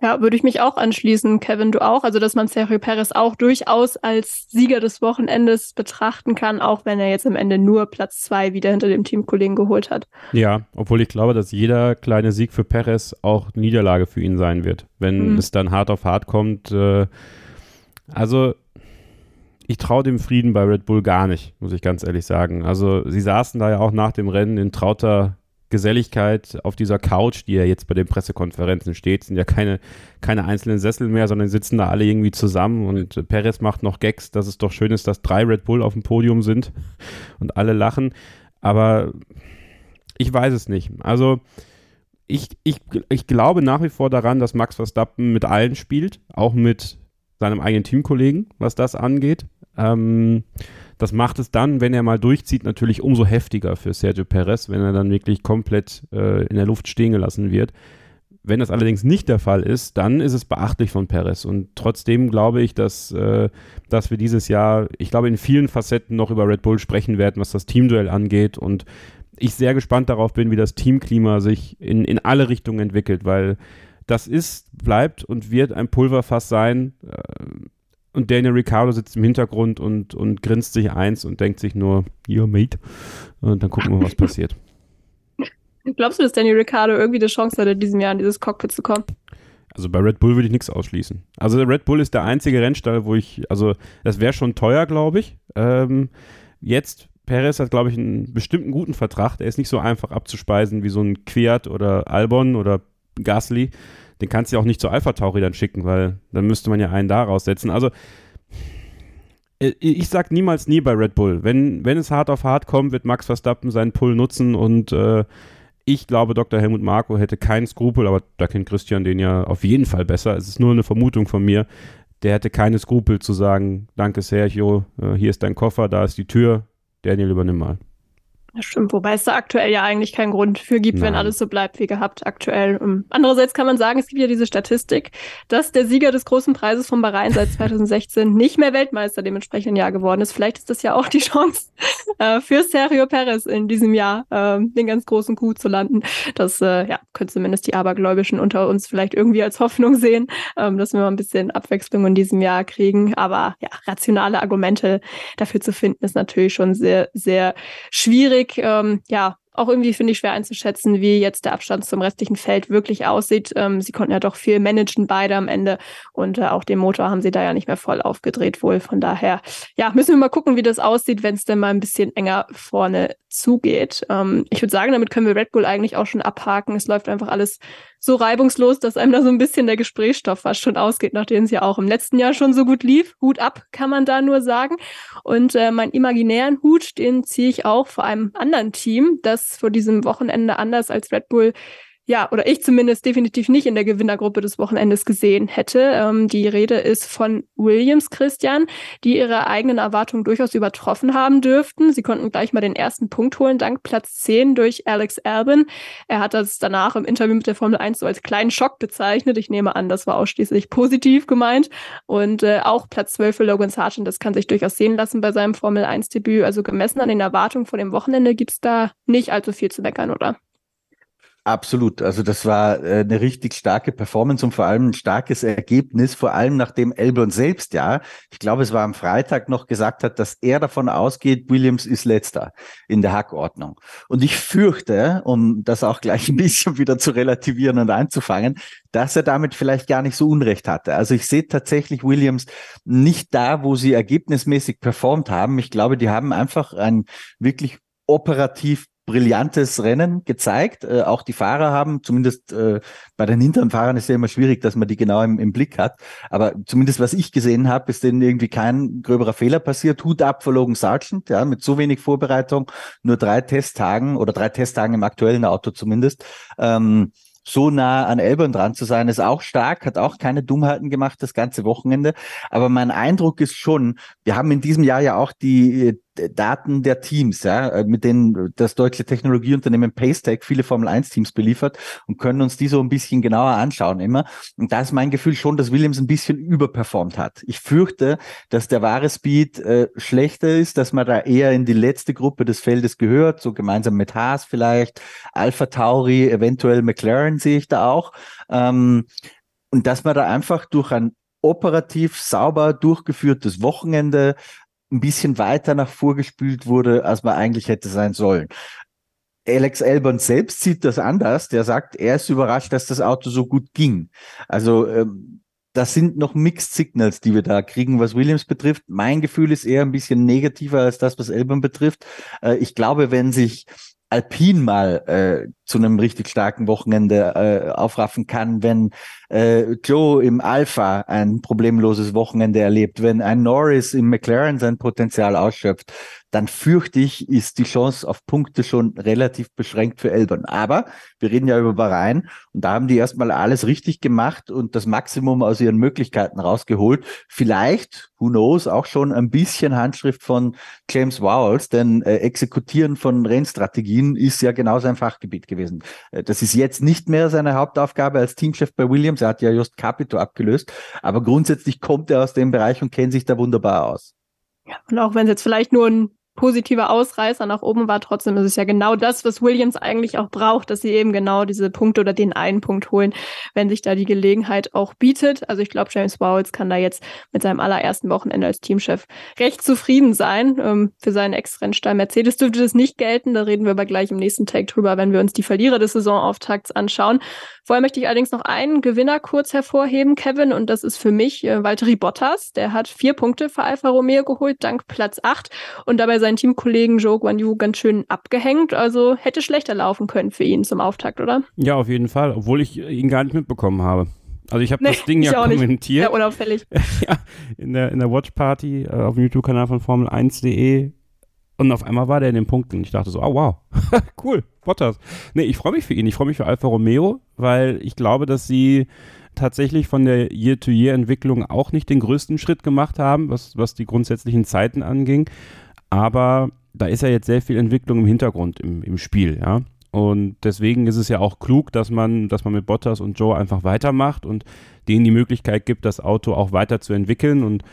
Ja, würde ich mich auch anschließen, Kevin, du auch. Also, dass man Sergio Perez auch durchaus als Sieger des Wochenendes betrachten kann, auch wenn er jetzt am Ende nur Platz zwei wieder hinter dem Teamkollegen geholt hat. Ja, obwohl ich glaube, dass jeder kleine Sieg für Perez auch Niederlage für ihn sein wird, wenn mhm. es dann hart auf hart kommt. Äh, also, ich traue dem Frieden bei Red Bull gar nicht, muss ich ganz ehrlich sagen. Also, sie saßen da ja auch nach dem Rennen in trauter Geselligkeit auf dieser Couch, die ja jetzt bei den Pressekonferenzen steht, sind ja keine, keine einzelnen Sessel mehr, sondern sitzen da alle irgendwie zusammen und Perez macht noch Gags, dass es doch schön ist, dass drei Red Bull auf dem Podium sind und alle lachen. Aber ich weiß es nicht. Also ich, ich, ich glaube nach wie vor daran, dass Max Verstappen mit allen spielt, auch mit seinem eigenen Teamkollegen, was das angeht. Ähm, das macht es dann, wenn er mal durchzieht, natürlich umso heftiger für Sergio Perez, wenn er dann wirklich komplett äh, in der Luft stehen gelassen wird. Wenn das allerdings nicht der Fall ist, dann ist es beachtlich von Perez. Und trotzdem glaube ich, dass, äh, dass wir dieses Jahr, ich glaube, in vielen Facetten noch über Red Bull sprechen werden, was das Teamduell angeht. Und ich sehr gespannt darauf bin, wie das Teamklima sich in, in alle Richtungen entwickelt, weil das ist, bleibt und wird ein Pulverfass sein. Und Daniel Ricciardo sitzt im Hintergrund und, und grinst sich eins und denkt sich nur, you're mate. Und dann gucken wir, was passiert. Glaubst du, dass Daniel Ricciardo irgendwie die Chance hat, in diesem Jahr in dieses Cockpit zu kommen? Also bei Red Bull würde ich nichts ausschließen. Also Red Bull ist der einzige Rennstall, wo ich, also das wäre schon teuer, glaube ich. Ähm, jetzt, Perez hat, glaube ich, einen bestimmten guten Vertrag. Der ist nicht so einfach abzuspeisen wie so ein Quiert oder Albon oder Gasly den kannst du ja auch nicht zu Alpha Tauri dann schicken, weil dann müsste man ja einen da raussetzen. Also äh, ich sag niemals nie bei Red Bull. Wenn, wenn es hart auf hart kommt, wird Max Verstappen seinen Pull nutzen und äh, ich glaube, Dr. Helmut Marko hätte keinen Skrupel, aber da kennt Christian den ja auf jeden Fall besser. Es ist nur eine Vermutung von mir. Der hätte keine Skrupel zu sagen, danke Sergio, äh, hier ist dein Koffer, da ist die Tür, Daniel übernimm mal. Das stimmt, wobei es da aktuell ja eigentlich keinen Grund für gibt, Nein. wenn alles so bleibt wie gehabt aktuell. Um, andererseits kann man sagen, es gibt ja diese Statistik, dass der Sieger des großen Preises von Bahrain seit 2016 nicht mehr Weltmeister dementsprechend entsprechenden Jahr geworden ist. Vielleicht ist das ja auch die Chance äh, für Sergio Perez in diesem Jahr, äh, den ganz großen Coup zu landen. Das äh, ja, können zumindest die Abergläubischen unter uns vielleicht irgendwie als Hoffnung sehen, ähm, dass wir mal ein bisschen Abwechslung in diesem Jahr kriegen. Aber ja, rationale Argumente dafür zu finden, ist natürlich schon sehr, sehr schwierig schwierig, ähm, ja, auch irgendwie finde ich schwer einzuschätzen, wie jetzt der Abstand zum restlichen Feld wirklich aussieht. Ähm, sie konnten ja doch viel managen, beide am Ende. Und äh, auch den Motor haben sie da ja nicht mehr voll aufgedreht wohl. Von daher, ja, müssen wir mal gucken, wie das aussieht, wenn es denn mal ein bisschen enger vorne zugeht. Ähm, ich würde sagen, damit können wir Red Bull eigentlich auch schon abhaken. Es läuft einfach alles so reibungslos, dass einem da so ein bisschen der Gesprächsstoff fast schon ausgeht, nachdem es ja auch im letzten Jahr schon so gut lief. Hut ab, kann man da nur sagen. Und äh, meinen imaginären Hut, den ziehe ich auch vor einem anderen Team, das vor diesem Wochenende anders als Red Bull ja, oder ich zumindest definitiv nicht in der Gewinnergruppe des Wochenendes gesehen hätte. Ähm, die Rede ist von Williams Christian, die ihre eigenen Erwartungen durchaus übertroffen haben dürften. Sie konnten gleich mal den ersten Punkt holen, dank Platz 10 durch Alex Albin. Er hat das danach im Interview mit der Formel 1 so als kleinen Schock bezeichnet. Ich nehme an, das war ausschließlich positiv gemeint. Und äh, auch Platz 12 für Logan Sargent, das kann sich durchaus sehen lassen bei seinem Formel 1 Debüt. Also gemessen an den Erwartungen vor dem Wochenende gibt's da nicht allzu viel zu meckern, oder? Absolut. Also das war äh, eine richtig starke Performance und vor allem ein starkes Ergebnis, vor allem nachdem Elbron selbst ja, ich glaube, es war am Freitag noch gesagt hat, dass er davon ausgeht, Williams ist letzter in der Hackordnung. Und ich fürchte, um das auch gleich ein bisschen wieder zu relativieren und einzufangen, dass er damit vielleicht gar nicht so Unrecht hatte. Also ich sehe tatsächlich Williams nicht da, wo sie ergebnismäßig performt haben. Ich glaube, die haben einfach ein wirklich operativ brillantes Rennen gezeigt. Äh, auch die Fahrer haben, zumindest äh, bei den hinteren Fahrern ist ja immer schwierig, dass man die genau im, im Blick hat. Aber zumindest was ich gesehen habe, ist denen irgendwie kein gröberer Fehler passiert. Hut ab für Logan Sargent, ja, mit so wenig Vorbereitung, nur drei Testtagen oder drei Testtagen im aktuellen Auto zumindest. Ähm, so nah an Elbern dran zu sein, ist auch stark, hat auch keine Dummheiten gemacht das ganze Wochenende. Aber mein Eindruck ist schon, wir haben in diesem Jahr ja auch die äh, Daten der Teams, ja, äh, mit denen das deutsche Technologieunternehmen Paystack viele Formel 1 Teams beliefert und können uns die so ein bisschen genauer anschauen immer. Und da ist mein Gefühl schon, dass Williams ein bisschen überperformt hat. Ich fürchte, dass der wahre Speed äh, schlechter ist, dass man da eher in die letzte Gruppe des Feldes gehört, so gemeinsam mit Haas vielleicht, Alpha Tauri, eventuell McLaren sehe ich da auch. Ähm, und dass man da einfach durch ein operativ sauber durchgeführtes Wochenende ein bisschen weiter nach vorgespült wurde, als man eigentlich hätte sein sollen. Alex Elbern selbst sieht das anders. Der sagt, er ist überrascht, dass das Auto so gut ging. Also ähm, das sind noch Mixed Signals, die wir da kriegen, was Williams betrifft. Mein Gefühl ist eher ein bisschen negativer als das, was Elbern betrifft. Äh, ich glaube, wenn sich Alpin mal äh, zu einem richtig starken Wochenende äh, aufraffen kann, wenn äh, Joe im Alpha ein problemloses Wochenende erlebt, wenn ein Norris im McLaren sein Potenzial ausschöpft, dann fürchte ich, ist die Chance auf Punkte schon relativ beschränkt für Elbern. Aber wir reden ja über Bahrain und da haben die erstmal alles richtig gemacht und das Maximum aus ihren Möglichkeiten rausgeholt. Vielleicht, who knows, auch schon ein bisschen Handschrift von James Wowles, denn äh, Exekutieren von Rennstrategien ist ja genau sein Fachgebiet gewesen. Äh, das ist jetzt nicht mehr seine Hauptaufgabe als Teamchef bei Williams. Er hat ja just Capito abgelöst, aber grundsätzlich kommt er aus dem Bereich und kennt sich da wunderbar aus. Ja, und auch wenn es jetzt vielleicht nur ein positiver Ausreißer nach oben war. Trotzdem ist es ja genau das, was Williams eigentlich auch braucht, dass sie eben genau diese Punkte oder den einen Punkt holen, wenn sich da die Gelegenheit auch bietet. Also ich glaube, James Bowles kann da jetzt mit seinem allerersten Wochenende als Teamchef recht zufrieden sein. Ähm, für seinen Ex-Rennstall Mercedes dürfte das nicht gelten. Da reden wir aber gleich im nächsten Take drüber, wenn wir uns die Verlierer des Saisonauftakts anschauen. Vorher möchte ich allerdings noch einen Gewinner kurz hervorheben, Kevin, und das ist für mich äh, Valtteri Bottas. Der hat vier Punkte für Alfa Romeo geholt, dank Platz acht und dabei seinen Teamkollegen Joe Guan Yu ganz schön abgehängt. Also hätte schlechter laufen können für ihn zum Auftakt, oder? Ja, auf jeden Fall, obwohl ich ihn gar nicht mitbekommen habe. Also ich habe nee, das Ding ja kommentiert. Ja, unauffällig. ja, in der, in der Watch Party äh, auf dem YouTube-Kanal von Formel1.de und auf einmal war der in den Punkten. Ich dachte so, oh wow, cool, Bottas. Nee, ich freue mich für ihn. Ich freue mich für Alfa Romeo, weil ich glaube, dass sie tatsächlich von der Year-to-Year-Entwicklung auch nicht den größten Schritt gemacht haben, was, was die grundsätzlichen Zeiten anging. Aber da ist ja jetzt sehr viel Entwicklung im Hintergrund im, im Spiel, ja. Und deswegen ist es ja auch klug, dass man, dass man mit Bottas und Joe einfach weitermacht und denen die Möglichkeit gibt, das Auto auch weiterzuentwickeln. Und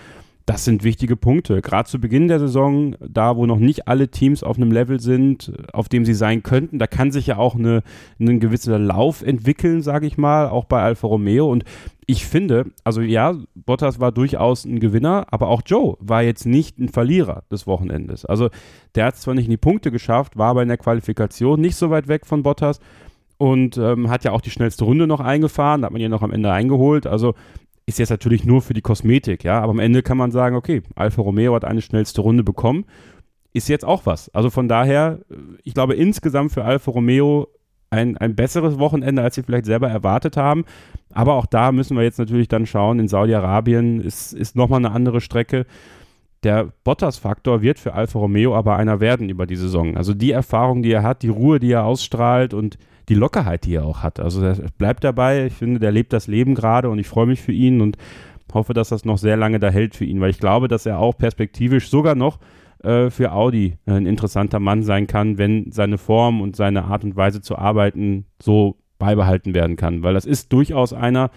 das sind wichtige Punkte. Gerade zu Beginn der Saison, da wo noch nicht alle Teams auf einem Level sind, auf dem sie sein könnten, da kann sich ja auch eine, ein gewisser Lauf entwickeln, sage ich mal, auch bei Alfa Romeo. Und ich finde, also ja, Bottas war durchaus ein Gewinner, aber auch Joe war jetzt nicht ein Verlierer des Wochenendes. Also der hat zwar nicht in die Punkte geschafft, war aber in der Qualifikation nicht so weit weg von Bottas und ähm, hat ja auch die schnellste Runde noch eingefahren, hat man ihn noch am Ende eingeholt. Also ist jetzt natürlich nur für die Kosmetik, ja, aber am Ende kann man sagen, okay, Alfa Romeo hat eine schnellste Runde bekommen, ist jetzt auch was. Also von daher, ich glaube insgesamt für Alfa Romeo ein, ein besseres Wochenende, als sie vielleicht selber erwartet haben. Aber auch da müssen wir jetzt natürlich dann schauen, in Saudi-Arabien ist, ist nochmal eine andere Strecke. Der Bottas-Faktor wird für Alfa Romeo aber einer werden über die Saison. Also die Erfahrung, die er hat, die Ruhe, die er ausstrahlt und die Lockerheit, die er auch hat. Also er bleibt dabei. Ich finde, der lebt das Leben gerade und ich freue mich für ihn und hoffe, dass das noch sehr lange da hält für ihn, weil ich glaube, dass er auch perspektivisch sogar noch äh, für Audi ein interessanter Mann sein kann, wenn seine Form und seine Art und Weise zu arbeiten so beibehalten werden kann. Weil das ist durchaus einer,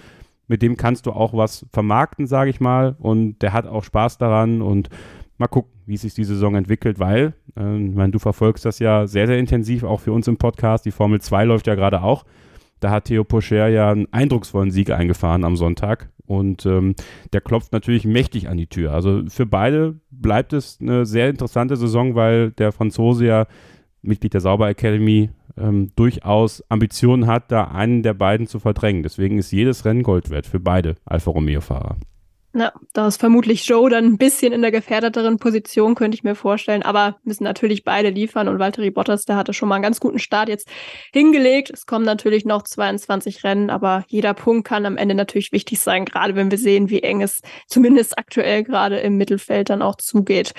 mit dem kannst du auch was vermarkten, sage ich mal. Und der hat auch Spaß daran und mal gucken, wie sich die Saison entwickelt, weil, äh, ich meine, du verfolgst das ja sehr, sehr intensiv, auch für uns im Podcast. Die Formel 2 läuft ja gerade auch. Da hat Theo Pocher ja einen eindrucksvollen Sieg eingefahren am Sonntag. Und ähm, der klopft natürlich mächtig an die Tür. Also für beide bleibt es eine sehr interessante Saison, weil der Franzose ja Mitglied der Sauber Academy ähm, durchaus Ambitionen hat, da einen der beiden zu verdrängen. Deswegen ist jedes Rennen Gold wert für beide Alfa Romeo-Fahrer. Ja, da ist vermutlich Joe dann ein bisschen in der gefährdeteren Position, könnte ich mir vorstellen. Aber müssen natürlich beide liefern und Valtteri Bottas, der hatte schon mal einen ganz guten Start jetzt hingelegt. Es kommen natürlich noch 22 Rennen, aber jeder Punkt kann am Ende natürlich wichtig sein, gerade wenn wir sehen, wie eng es zumindest aktuell gerade im Mittelfeld dann auch zugeht.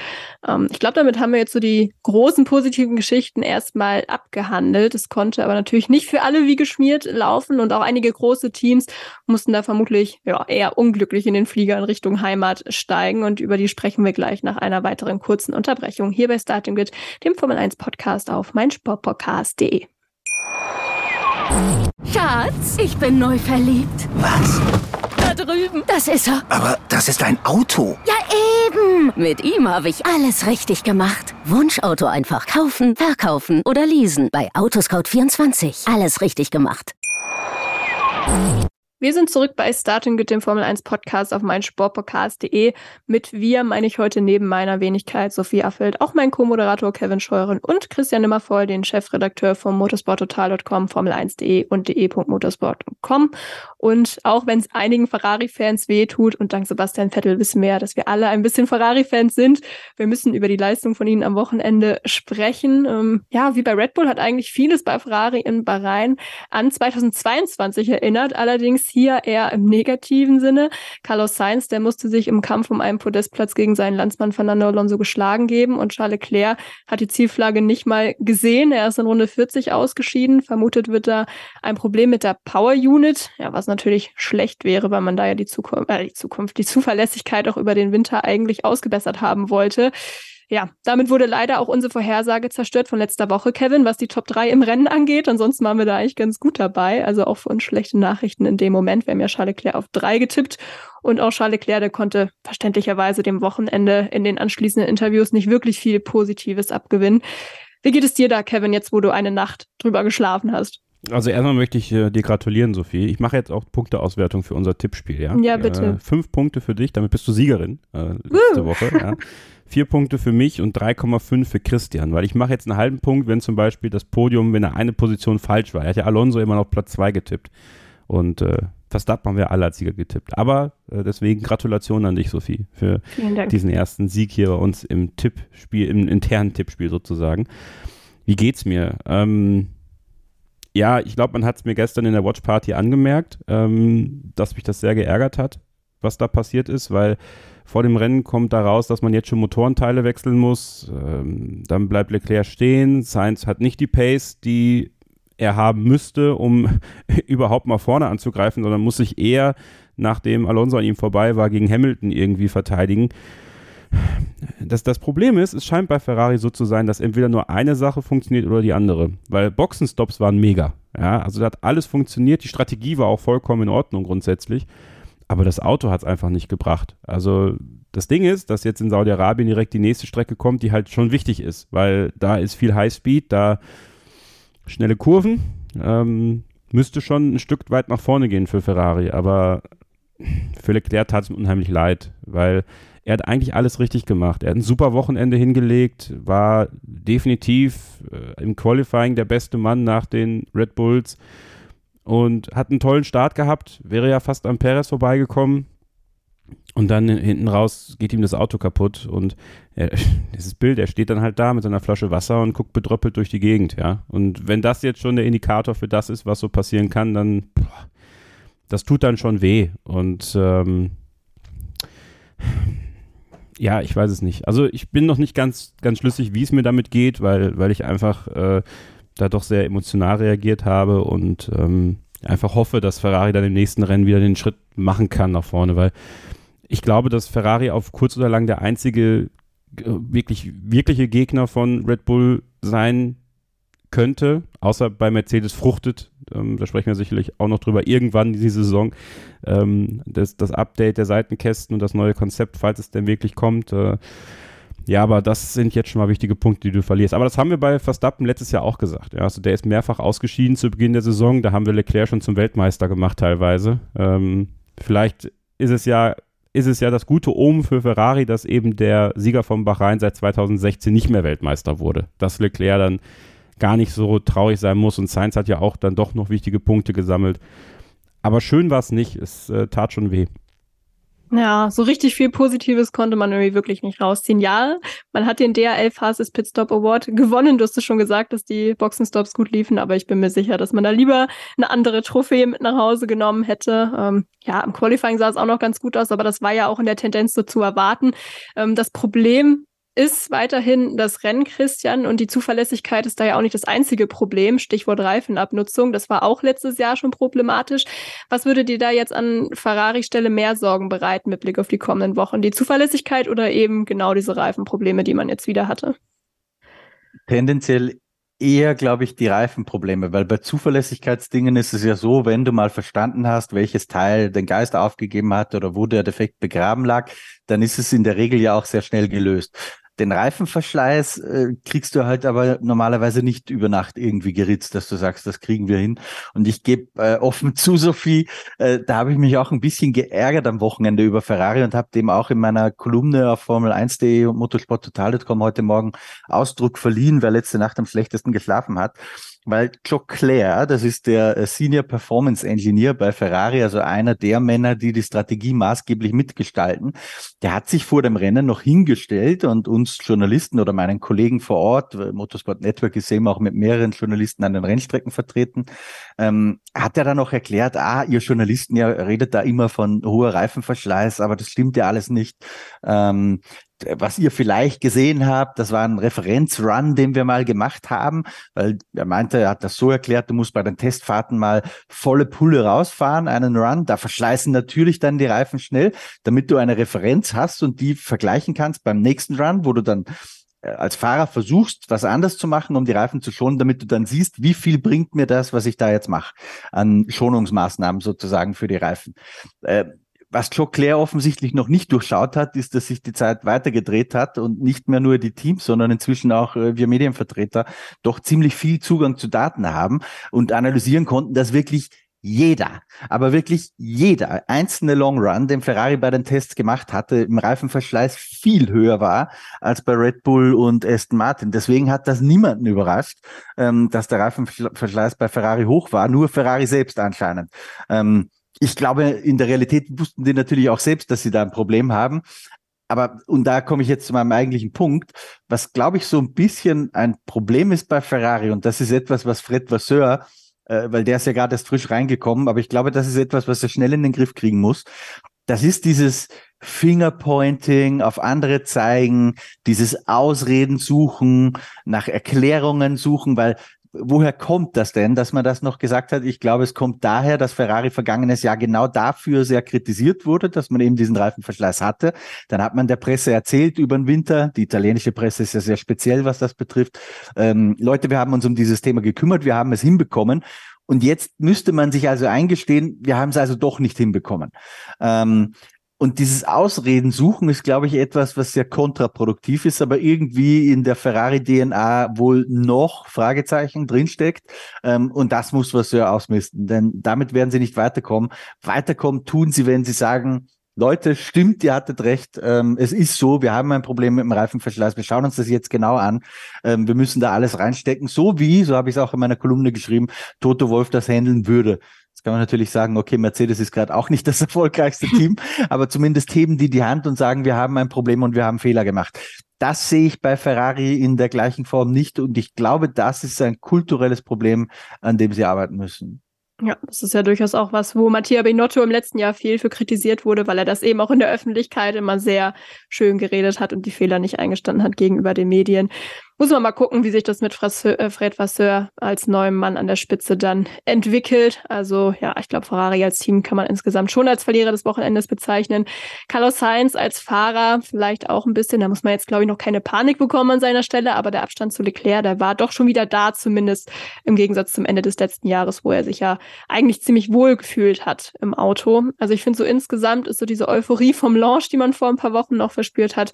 Ähm, ich glaube, damit haben wir jetzt so die großen positiven Geschichten erstmal abgehandelt. Es konnte aber natürlich nicht für alle wie geschmiert laufen und auch einige große Teams mussten da vermutlich ja, eher unglücklich in den Flieger in Richtung Heimat steigen. Und über die sprechen wir gleich nach einer weiteren kurzen Unterbrechung hier bei Starting Grid, dem Formel 1 Podcast auf meinsportpodcast.de. Schatz, ich bin neu verliebt. Was? Da drüben. Das ist er. Aber das ist ein Auto. Ja, eben. Mit ihm habe ich alles richtig gemacht. Wunschauto einfach kaufen, verkaufen oder leasen. Bei Autoscout24. Alles richtig gemacht. Wir sind zurück bei Starting mit dem Formel 1 Podcast auf meinsportpodcast.de. Mit wir meine ich heute neben meiner Wenigkeit Sophie Affeld auch mein Co-Moderator Kevin Scheuren und Christian Nimmervoll, den Chefredakteur von motorsporttotal.com, formel1.de und de.motorsport.com. Und auch wenn es einigen Ferrari-Fans wehtut und dank Sebastian Vettel wissen wir ja, dass wir alle ein bisschen Ferrari-Fans sind, wir müssen über die Leistung von ihnen am Wochenende sprechen. Ähm, ja, wie bei Red Bull hat eigentlich vieles bei Ferrari in Bahrain an 2022 erinnert, allerdings hier eher im negativen Sinne. Carlos Sainz, der musste sich im Kampf um einen Podestplatz gegen seinen Landsmann Fernando Alonso geschlagen geben und Charles Leclerc hat die Zielflagge nicht mal gesehen. Er ist in Runde 40 ausgeschieden. Vermutet wird da ein Problem mit der Power Unit, ja, was natürlich schlecht wäre, weil man da ja die Zukunft, äh, die Zukunft, die Zuverlässigkeit auch über den Winter eigentlich ausgebessert haben wollte ja, damit wurde leider auch unsere Vorhersage zerstört von letzter Woche, Kevin, was die Top 3 im Rennen angeht. Ansonsten waren wir da eigentlich ganz gut dabei. Also auch für uns schlechte Nachrichten in dem Moment. Wir haben ja Charles Leclerc auf 3 getippt und auch Charles Leclerc, der konnte verständlicherweise dem Wochenende in den anschließenden Interviews nicht wirklich viel Positives abgewinnen. Wie geht es dir da, Kevin, jetzt wo du eine Nacht drüber geschlafen hast? Also erstmal möchte ich äh, dir gratulieren, Sophie. Ich mache jetzt auch Punkteauswertung für unser Tippspiel, ja? Ja, bitte. Äh, fünf Punkte für dich, damit bist du Siegerin äh, letzte Woche. Ja. Vier Punkte für mich und 3,5 für Christian, weil ich mache jetzt einen halben Punkt, wenn zum Beispiel das Podium, wenn er eine Position falsch war. Er hat ja Alonso immer noch Platz zwei getippt. Und äh, Verstappen haben wir alle als Sieger getippt. Aber äh, deswegen Gratulation an dich, Sophie, für diesen ersten Sieg hier bei uns im Tippspiel, im internen Tippspiel sozusagen. Wie geht's mir? Ähm, ja, ich glaube, man hat es mir gestern in der Watch Party angemerkt, ähm, dass mich das sehr geärgert hat, was da passiert ist, weil vor dem Rennen kommt da raus, dass man jetzt schon Motorenteile wechseln muss. Ähm, dann bleibt Leclerc stehen. Sainz hat nicht die Pace, die er haben müsste, um überhaupt mal vorne anzugreifen, sondern muss sich eher, nachdem Alonso an ihm vorbei war, gegen Hamilton irgendwie verteidigen. Das, das Problem ist, es scheint bei Ferrari so zu sein, dass entweder nur eine Sache funktioniert oder die andere. Weil Boxenstops waren mega. Ja, also da hat alles funktioniert. Die Strategie war auch vollkommen in Ordnung grundsätzlich. Aber das Auto hat es einfach nicht gebracht. Also das Ding ist, dass jetzt in Saudi-Arabien direkt die nächste Strecke kommt, die halt schon wichtig ist, weil da ist viel Highspeed, da schnelle Kurven. Ähm, müsste schon ein Stück weit nach vorne gehen für Ferrari, aber für Leclerc tat es mir unheimlich leid, weil er hat eigentlich alles richtig gemacht. Er hat ein super Wochenende hingelegt, war definitiv äh, im Qualifying der beste Mann nach den Red Bulls und hat einen tollen Start gehabt, wäre ja fast an Perez vorbeigekommen. Und dann hinten raus geht ihm das Auto kaputt und er, dieses Bild, er steht dann halt da mit seiner Flasche Wasser und guckt bedröppelt durch die Gegend, ja. Und wenn das jetzt schon der Indikator für das ist, was so passieren kann, dann boah, das tut dann schon weh. Und ähm, ja, ich weiß es nicht. Also ich bin noch nicht ganz, ganz schlüssig, wie es mir damit geht, weil, weil ich einfach äh, da doch sehr emotional reagiert habe und ähm, einfach hoffe, dass Ferrari dann im nächsten Rennen wieder den Schritt machen kann nach vorne, weil ich glaube, dass Ferrari auf kurz oder lang der einzige äh, wirklich wirkliche Gegner von Red Bull sein könnte, außer bei Mercedes fruchtet, ähm, da sprechen wir sicherlich auch noch drüber, irgendwann diese Saison, ähm, das, das Update der Seitenkästen und das neue Konzept, falls es denn wirklich kommt, äh, ja, aber das sind jetzt schon mal wichtige Punkte, die du verlierst. Aber das haben wir bei Verstappen letztes Jahr auch gesagt. Ja, also der ist mehrfach ausgeschieden zu Beginn der Saison. Da haben wir Leclerc schon zum Weltmeister gemacht teilweise. Ähm, vielleicht ist es ja ist es ja das gute Omen für Ferrari, dass eben der Sieger vom Bahrain seit 2016 nicht mehr Weltmeister wurde. Dass Leclerc dann gar nicht so traurig sein muss und Sainz hat ja auch dann doch noch wichtige Punkte gesammelt. Aber schön war es nicht, es äh, tat schon weh. Ja, so richtig viel Positives konnte man irgendwie wirklich nicht rausziehen. Ja, man hat den DRL Fastest Pit Stop Award gewonnen. Du hast es schon gesagt, dass die Boxenstops gut liefen, aber ich bin mir sicher, dass man da lieber eine andere Trophäe mit nach Hause genommen hätte. Ähm, ja, im Qualifying sah es auch noch ganz gut aus, aber das war ja auch in der Tendenz so zu erwarten. Ähm, das Problem ist weiterhin das Rennen, Christian, und die Zuverlässigkeit ist da ja auch nicht das einzige Problem. Stichwort Reifenabnutzung, das war auch letztes Jahr schon problematisch. Was würde dir da jetzt an Ferrari-Stelle mehr Sorgen bereiten mit Blick auf die kommenden Wochen? Die Zuverlässigkeit oder eben genau diese Reifenprobleme, die man jetzt wieder hatte? Tendenziell eher, glaube ich, die Reifenprobleme, weil bei Zuverlässigkeitsdingen ist es ja so, wenn du mal verstanden hast, welches Teil den Geist aufgegeben hat oder wo der Defekt begraben lag, dann ist es in der Regel ja auch sehr schnell gelöst. Den Reifenverschleiß äh, kriegst du halt aber normalerweise nicht über Nacht irgendwie geritzt, dass du sagst, das kriegen wir hin. Und ich gebe äh, offen zu, Sophie, äh, da habe ich mich auch ein bisschen geärgert am Wochenende über Ferrari und habe dem auch in meiner Kolumne auf Formel1.de und motorsporttotal.com heute Morgen Ausdruck verliehen, wer letzte Nacht am schlechtesten geschlafen hat weil Joe Claire, das ist der äh, Senior Performance Engineer bei Ferrari, also einer der Männer, die die Strategie maßgeblich mitgestalten, der hat sich vor dem Rennen noch hingestellt und uns Journalisten oder meinen Kollegen vor Ort, Motorsport Network ist eben auch mit mehreren Journalisten an den Rennstrecken vertreten, ähm, hat er dann noch erklärt, ah, ihr Journalisten, ja redet da immer von hoher Reifenverschleiß, aber das stimmt ja alles nicht. Ähm, was ihr vielleicht gesehen habt, das war ein Referenzrun, den wir mal gemacht haben, weil er meinte, er hat das so erklärt, du musst bei den Testfahrten mal volle Pulle rausfahren, einen Run, da verschleißen natürlich dann die Reifen schnell, damit du eine Referenz hast und die vergleichen kannst beim nächsten Run, wo du dann äh, als Fahrer versuchst, was anders zu machen, um die Reifen zu schonen, damit du dann siehst, wie viel bringt mir das, was ich da jetzt mache, an Schonungsmaßnahmen sozusagen für die Reifen. Äh, was Joe Claire offensichtlich noch nicht durchschaut hat, ist, dass sich die Zeit weitergedreht hat und nicht mehr nur die Teams, sondern inzwischen auch äh, wir Medienvertreter doch ziemlich viel Zugang zu Daten haben und analysieren konnten, dass wirklich jeder, aber wirklich jeder einzelne Long Run, den Ferrari bei den Tests gemacht hatte, im Reifenverschleiß viel höher war als bei Red Bull und Aston Martin. Deswegen hat das niemanden überrascht, ähm, dass der Reifenverschleiß bei Ferrari hoch war, nur Ferrari selbst anscheinend. Ähm, ich glaube, in der Realität wussten die natürlich auch selbst, dass sie da ein Problem haben. Aber, und da komme ich jetzt zu meinem eigentlichen Punkt, was glaube ich so ein bisschen ein Problem ist bei Ferrari, und das ist etwas, was Fred Vasseur äh, weil der ist ja gerade erst frisch reingekommen, aber ich glaube, das ist etwas, was er schnell in den Griff kriegen muss. Das ist dieses Fingerpointing, auf andere zeigen, dieses Ausreden suchen, nach Erklärungen suchen, weil woher kommt das denn, dass man das noch gesagt hat? Ich glaube, es kommt daher, dass Ferrari vergangenes Jahr genau dafür sehr kritisiert wurde, dass man eben diesen Reifenverschleiß hatte. Dann hat man der Presse erzählt über den Winter. Die italienische Presse ist ja sehr speziell, was das betrifft. Ähm, Leute, wir haben uns um dieses Thema gekümmert, wir haben es hinbekommen. Und jetzt müsste man sich also eingestehen, wir haben es also doch nicht hinbekommen. Ähm, und dieses Ausreden suchen ist, glaube ich, etwas, was sehr kontraproduktiv ist, aber irgendwie in der Ferrari-DNA wohl noch Fragezeichen drinsteckt. Ähm, und das muss was sehr ausmisten, denn damit werden sie nicht weiterkommen. Weiterkommen tun sie, wenn sie sagen, Leute, stimmt, ihr hattet recht. Ähm, es ist so, wir haben ein Problem mit dem Reifenverschleiß. Wir schauen uns das jetzt genau an. Ähm, wir müssen da alles reinstecken, so wie, so habe ich es auch in meiner Kolumne geschrieben, Toto Wolf das handeln würde. Jetzt kann man natürlich sagen, okay, Mercedes ist gerade auch nicht das erfolgreichste Team, aber zumindest heben die die Hand und sagen, wir haben ein Problem und wir haben Fehler gemacht. Das sehe ich bei Ferrari in der gleichen Form nicht und ich glaube, das ist ein kulturelles Problem, an dem sie arbeiten müssen. Ja, das ist ja durchaus auch was, wo Mattia Binotto im letzten Jahr viel für kritisiert wurde, weil er das eben auch in der Öffentlichkeit immer sehr schön geredet hat und die Fehler nicht eingestanden hat gegenüber den Medien. Muss man mal gucken, wie sich das mit äh, Fred Vasseur als neuem Mann an der Spitze dann entwickelt. Also ja, ich glaube, Ferrari als Team kann man insgesamt schon als Verlierer des Wochenendes bezeichnen. Carlos Sainz als Fahrer vielleicht auch ein bisschen. Da muss man jetzt, glaube ich, noch keine Panik bekommen an seiner Stelle, aber der Abstand zu Leclerc, der war doch schon wieder da, zumindest im Gegensatz zum Ende des letzten Jahres, wo er sich ja eigentlich ziemlich wohl gefühlt hat im Auto. Also ich finde so insgesamt ist so diese Euphorie vom Launch, die man vor ein paar Wochen noch verspürt hat,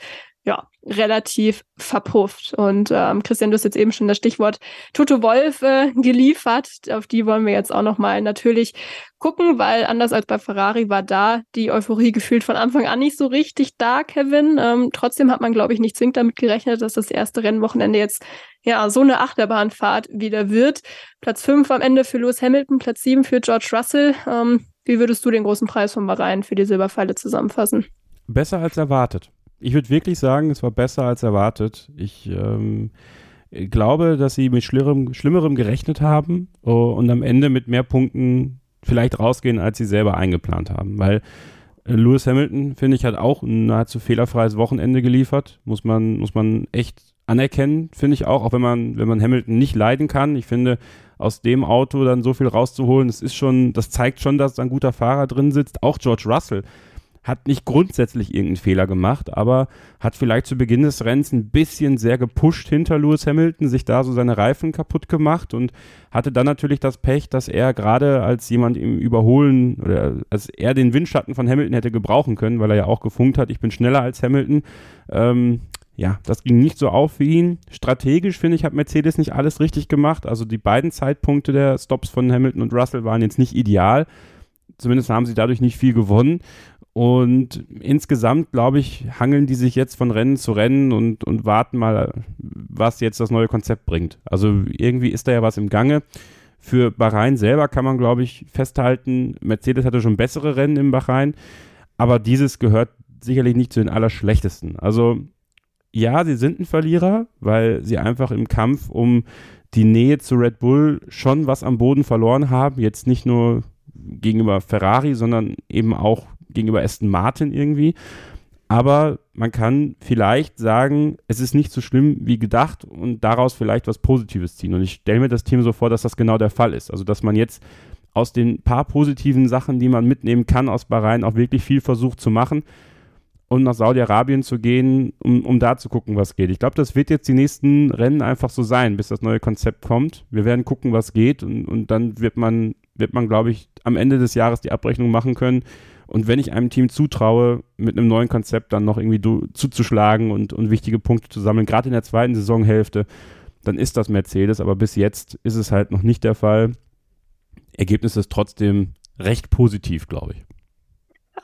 ja, relativ verpufft. Und ähm, Christian, du hast jetzt eben schon das Stichwort Toto Wolf äh, geliefert. Auf die wollen wir jetzt auch nochmal natürlich gucken, weil anders als bei Ferrari war da die Euphorie gefühlt von Anfang an nicht so richtig da, Kevin. Ähm, trotzdem hat man, glaube ich, nicht zwingend damit gerechnet, dass das erste Rennwochenende jetzt ja so eine Achterbahnfahrt wieder wird. Platz 5 am Ende für Lewis Hamilton, Platz 7 für George Russell. Ähm, wie würdest du den großen Preis von Bahrain für die Silberpfeile zusammenfassen? Besser als erwartet ich würde wirklich sagen, es war besser als erwartet. Ich ähm, glaube, dass sie mit Schlimmerem, Schlimmerem gerechnet haben oh, und am Ende mit mehr Punkten vielleicht rausgehen, als sie selber eingeplant haben. Weil äh, Lewis Hamilton, finde ich, hat auch ein nahezu fehlerfreies Wochenende geliefert. Muss man, muss man echt anerkennen, finde ich auch, auch wenn man, wenn man Hamilton nicht leiden kann. Ich finde, aus dem Auto dann so viel rauszuholen, das ist schon, das zeigt schon, dass da ein guter Fahrer drin sitzt. Auch George Russell hat nicht grundsätzlich irgendeinen Fehler gemacht, aber hat vielleicht zu Beginn des Rennens ein bisschen sehr gepusht hinter Lewis Hamilton, sich da so seine Reifen kaputt gemacht und hatte dann natürlich das Pech, dass er gerade als jemand im Überholen oder als er den Windschatten von Hamilton hätte gebrauchen können, weil er ja auch gefunkt hat, ich bin schneller als Hamilton. Ähm, ja, das ging nicht so auf für ihn. Strategisch finde ich, hat Mercedes nicht alles richtig gemacht. Also die beiden Zeitpunkte der Stops von Hamilton und Russell waren jetzt nicht ideal. Zumindest haben sie dadurch nicht viel gewonnen. Und insgesamt, glaube ich, hangeln die sich jetzt von Rennen zu Rennen und, und warten mal, was jetzt das neue Konzept bringt. Also irgendwie ist da ja was im Gange. Für Bahrain selber kann man, glaube ich, festhalten, Mercedes hatte schon bessere Rennen im Bahrain, aber dieses gehört sicherlich nicht zu den allerschlechtesten. Also ja, sie sind ein Verlierer, weil sie einfach im Kampf um die Nähe zu Red Bull schon was am Boden verloren haben. Jetzt nicht nur gegenüber Ferrari, sondern eben auch gegenüber Aston Martin irgendwie. Aber man kann vielleicht sagen, es ist nicht so schlimm wie gedacht und daraus vielleicht was Positives ziehen. Und ich stelle mir das Team so vor, dass das genau der Fall ist. Also, dass man jetzt aus den paar positiven Sachen, die man mitnehmen kann aus Bahrain, auch wirklich viel versucht zu machen und nach Saudi-Arabien zu gehen, um, um da zu gucken, was geht. Ich glaube, das wird jetzt die nächsten Rennen einfach so sein, bis das neue Konzept kommt. Wir werden gucken, was geht und, und dann wird man, wird man, glaube ich, am Ende des Jahres die Abrechnung machen können und wenn ich einem Team zutraue, mit einem neuen Konzept dann noch irgendwie zuzuschlagen und, und wichtige Punkte zu sammeln, gerade in der zweiten Saisonhälfte, dann ist das Mercedes. Aber bis jetzt ist es halt noch nicht der Fall. Ergebnis ist trotzdem recht positiv, glaube ich.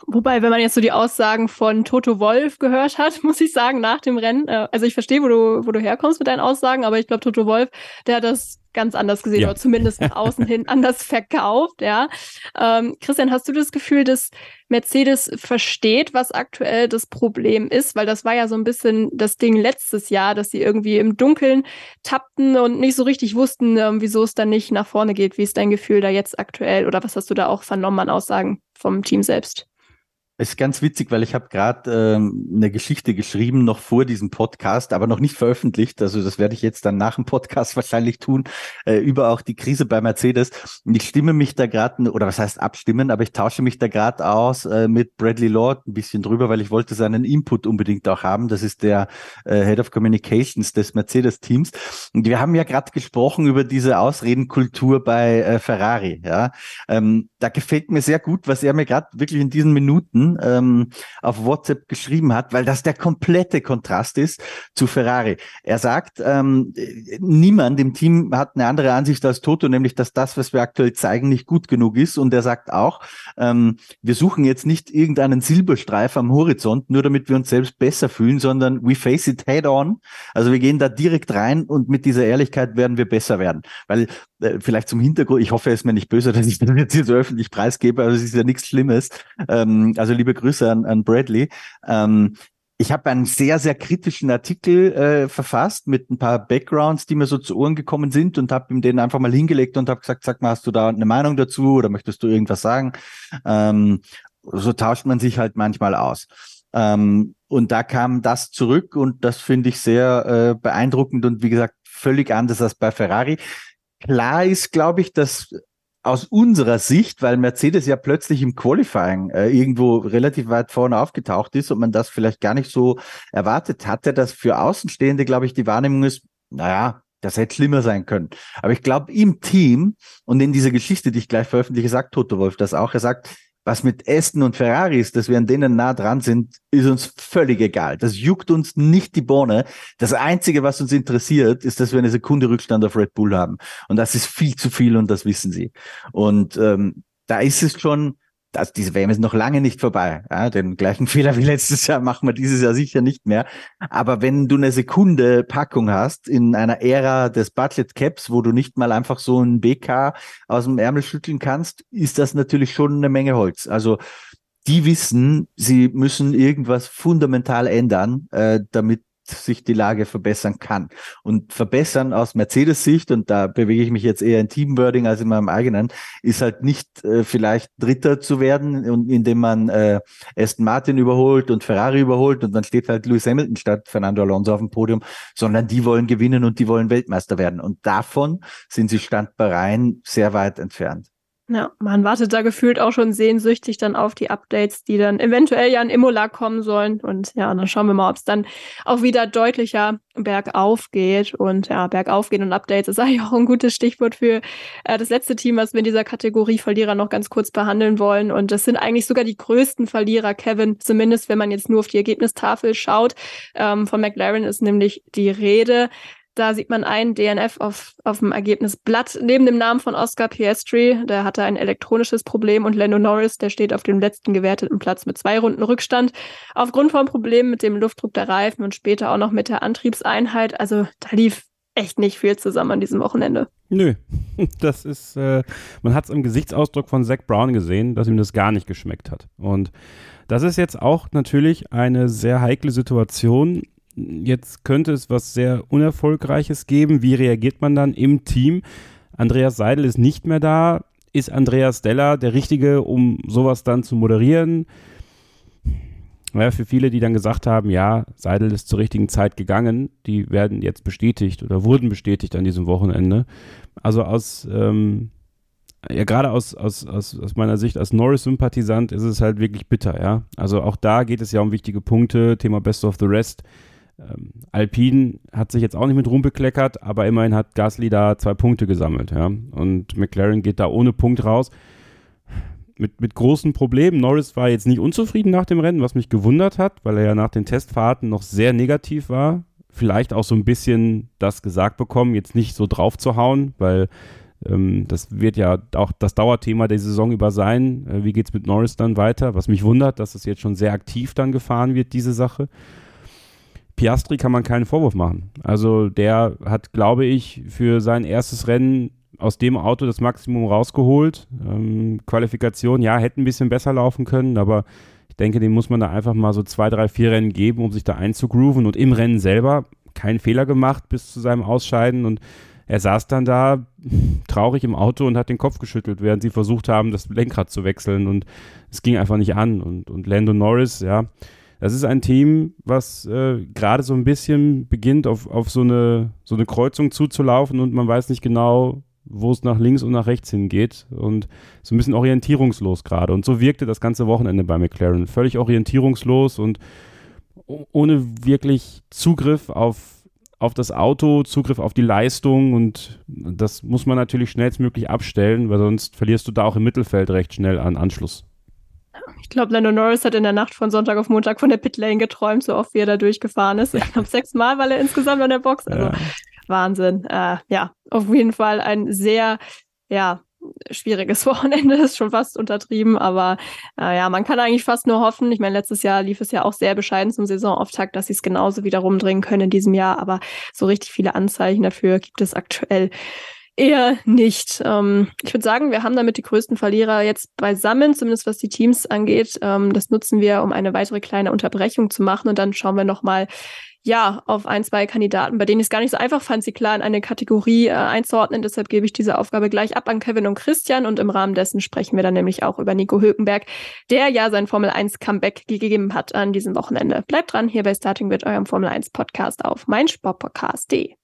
Wobei, wenn man jetzt so die Aussagen von Toto Wolf gehört hat, muss ich sagen, nach dem Rennen, äh, also ich verstehe, wo du, wo du herkommst mit deinen Aussagen, aber ich glaube, Toto Wolf, der hat das ganz anders gesehen Ja. oder zumindest nach außen hin anders verkauft, ja. Ähm, Christian, hast du das Gefühl, dass Mercedes versteht, was aktuell das Problem ist? Weil das war ja so ein bisschen das Ding letztes Jahr, dass sie irgendwie im Dunkeln tappten und nicht so richtig wussten, ähm, wieso es dann nicht nach vorne geht. Wie ist dein Gefühl da jetzt aktuell oder was hast du da auch vernommen an Aussagen vom Team selbst? Es ist ganz witzig, weil ich habe gerade ähm, eine Geschichte geschrieben, noch vor diesem Podcast, aber noch nicht veröffentlicht. Also das werde ich jetzt dann nach dem Podcast wahrscheinlich tun, äh, über auch die Krise bei Mercedes. Und ich stimme mich da gerade, oder was heißt abstimmen, aber ich tausche mich da gerade aus äh, mit Bradley Lord ein bisschen drüber, weil ich wollte seinen Input unbedingt auch haben. Das ist der äh, Head of Communications des Mercedes-Teams. Und wir haben ja gerade gesprochen über diese Ausredenkultur bei äh, Ferrari. Ja, ähm, da gefällt mir sehr gut, was er mir gerade wirklich in diesen Minuten ähm, auf WhatsApp geschrieben hat, weil das der komplette Kontrast ist zu Ferrari. Er sagt, ähm, niemand im Team hat eine andere Ansicht als Toto, nämlich dass das, was wir aktuell zeigen, nicht gut genug ist. Und er sagt auch, ähm, wir suchen jetzt nicht irgendeinen Silberstreif am Horizont, nur damit wir uns selbst besser fühlen, sondern we face it head on. Also wir gehen da direkt rein und mit dieser Ehrlichkeit werden wir besser werden. Weil äh, vielleicht zum Hintergrund, ich hoffe, er ist mir nicht böse, dass ich das jetzt hier so öffentlich preisgebe, aber es ist ja nichts Schlimmes. Ähm, also liebe Grüße an, an Bradley. Ähm, ich habe einen sehr, sehr kritischen Artikel äh, verfasst mit ein paar Backgrounds, die mir so zu Ohren gekommen sind und habe ihm den einfach mal hingelegt und habe gesagt, sag mal, hast du da eine Meinung dazu oder möchtest du irgendwas sagen? Ähm, so tauscht man sich halt manchmal aus. Ähm, und da kam das zurück und das finde ich sehr äh, beeindruckend und wie gesagt, völlig anders als bei Ferrari. Klar ist, glaube ich, dass aus unserer Sicht, weil Mercedes ja plötzlich im Qualifying äh, irgendwo relativ weit vorne aufgetaucht ist und man das vielleicht gar nicht so erwartet hatte, dass für Außenstehende, glaube ich, die Wahrnehmung ist, naja, das hätte schlimmer sein können. Aber ich glaube, im Team und in dieser Geschichte, die ich gleich veröffentliche, sagt Toto Wolf das auch. Er sagt, was mit Aston und Ferrari ist, dass wir an denen nah dran sind, ist uns völlig egal. Das juckt uns nicht die Bohne. Das Einzige, was uns interessiert, ist, dass wir eine Sekunde Rückstand auf Red Bull haben. Und das ist viel zu viel und das wissen sie. Und ähm, da ist es schon, also diese WM ist noch lange nicht vorbei. Ja, den gleichen Fehler wie letztes Jahr machen wir dieses Jahr sicher nicht mehr. Aber wenn du eine Sekunde Packung hast in einer Ära des Budget Caps, wo du nicht mal einfach so ein BK aus dem Ärmel schütteln kannst, ist das natürlich schon eine Menge Holz. Also die wissen, sie müssen irgendwas fundamental ändern, äh, damit sich die Lage verbessern kann. Und verbessern aus Mercedes-Sicht, und da bewege ich mich jetzt eher in Teamwording als in meinem eigenen, ist halt nicht äh, vielleicht Dritter zu werden, und indem man äh, Aston Martin überholt und Ferrari überholt und dann steht halt Lewis Hamilton statt Fernando Alonso auf dem Podium, sondern die wollen gewinnen und die wollen Weltmeister werden. Und davon sind sie Stand bei Rhein sehr weit entfernt. Ja, man wartet da gefühlt auch schon sehnsüchtig dann auf die Updates, die dann eventuell ja in Imola kommen sollen. Und ja, dann schauen wir mal, ob es dann auch wieder deutlicher bergauf geht. Und ja, bergauf gehen und Updates ist eigentlich auch ein gutes Stichwort für äh, das letzte Team, was wir in dieser Kategorie Verlierer noch ganz kurz behandeln wollen. Und das sind eigentlich sogar die größten Verlierer, Kevin, zumindest wenn man jetzt nur auf die Ergebnistafel schaut. Ähm, von McLaren ist nämlich die Rede. Da sieht man ein DNF auf, auf dem Ergebnisblatt neben dem Namen von Oscar Piastri. Der hatte ein elektronisches Problem und Lando Norris, der steht auf dem letzten gewerteten Platz mit zwei Runden Rückstand. Aufgrund von Problemen mit dem Luftdruck der Reifen und später auch noch mit der Antriebseinheit. Also da lief echt nicht viel zusammen an diesem Wochenende. Nö, das ist, äh, man hat es im Gesichtsausdruck von Zach Brown gesehen, dass ihm das gar nicht geschmeckt hat. Und das ist jetzt auch natürlich eine sehr heikle Situation, Jetzt könnte es was sehr Unerfolgreiches geben. Wie reagiert man dann im Team? Andreas Seidel ist nicht mehr da. Ist Andreas Della der Richtige, um sowas dann zu moderieren? Naja, für viele, die dann gesagt haben, ja, Seidel ist zur richtigen Zeit gegangen, die werden jetzt bestätigt oder wurden bestätigt an diesem Wochenende. Also aus, ähm, ja, gerade aus, aus, aus, aus meiner Sicht als Norris-Sympathisant ist es halt wirklich bitter, ja. Also auch da geht es ja um wichtige Punkte, Thema Best of the Rest. Ähm, Alpine hat sich jetzt auch nicht mit Ruhm bekleckert, aber immerhin hat Gasly da zwei Punkte gesammelt, ja. Und McLaren geht da ohne Punkt raus. Mit, mit großen Problemen. Norris war jetzt nicht unzufrieden nach dem Rennen, was mich gewundert hat, weil er ja nach den Testfahrten noch sehr negativ war. Vielleicht auch so ein bisschen das gesagt bekommen, jetzt nicht so drauf zu hauen, weil ähm, das wird ja auch das Dauerthema der Saison über sein. Äh, wie geht es mit Norris dann weiter? Was mich wundert, dass es jetzt schon sehr aktiv dann gefahren wird, diese Sache. Piastri kann man keinen Vorwurf machen. Also der hat, glaube ich, für sein erstes Rennen aus dem Auto das Maximum rausgeholt. Ähm, Qualifikation, ja, hätte ein bisschen besser laufen können, aber ich denke, dem muss man da einfach mal so zwei, drei, vier Rennen geben, um sich da einzugrooven und im Rennen selber keinen Fehler gemacht bis zu seinem Ausscheiden und er saß dann da traurig im Auto und hat den Kopf geschüttelt, während sie versucht haben, das Lenkrad zu wechseln und es ging einfach nicht an und, und Lando Norris, ja, das ist ein Team, was äh, gerade so ein bisschen beginnt, auf, auf so, eine, so eine Kreuzung zuzulaufen und man weiß nicht genau, wo es nach links und nach rechts hingeht und so ein bisschen orientierungslos gerade. Und so wirkte das ganze Wochenende bei McLaren. Völlig orientierungslos und ohne wirklich Zugriff auf, auf das Auto, Zugriff auf die Leistung und das muss man natürlich schnellstmöglich abstellen, weil sonst verlierst du da auch im Mittelfeld recht schnell an Anschluss. Ich glaube, Lando Norris hat in der Nacht von Sonntag auf Montag von der Pitlane geträumt, so oft wie er da durchgefahren ist. Ich glaube, sechsmal war er insgesamt an der Box. Also ja. Wahnsinn. Äh, ja, auf jeden Fall ein sehr, ja, schwieriges Wochenende ist schon fast untertrieben, aber äh, ja, man kann eigentlich fast nur hoffen. Ich meine, letztes Jahr lief es ja auch sehr bescheiden zum Saisonauftakt, dass sie es genauso wieder rumdrehen können in diesem Jahr, aber so richtig viele Anzeichen dafür gibt es aktuell eher nicht. Ähm, ich würde sagen, wir haben damit die größten Verlierer jetzt beisammen, zumindest was die Teams angeht. Ähm, das nutzen wir, um eine weitere kleine Unterbrechung zu machen und dann schauen wir nochmal ja, auf ein, zwei Kandidaten, bei denen ich es gar nicht so einfach fand, sie klar in eine Kategorie äh, einzuordnen. Deshalb gebe ich diese Aufgabe gleich ab an Kevin und Christian und im Rahmen dessen sprechen wir dann nämlich auch über Nico Hülkenberg, der ja sein Formel 1 Comeback gegeben hat an diesem Wochenende. Bleibt dran hier bei Starting with eurem Formel 1 Podcast auf meinsportpodcast.de.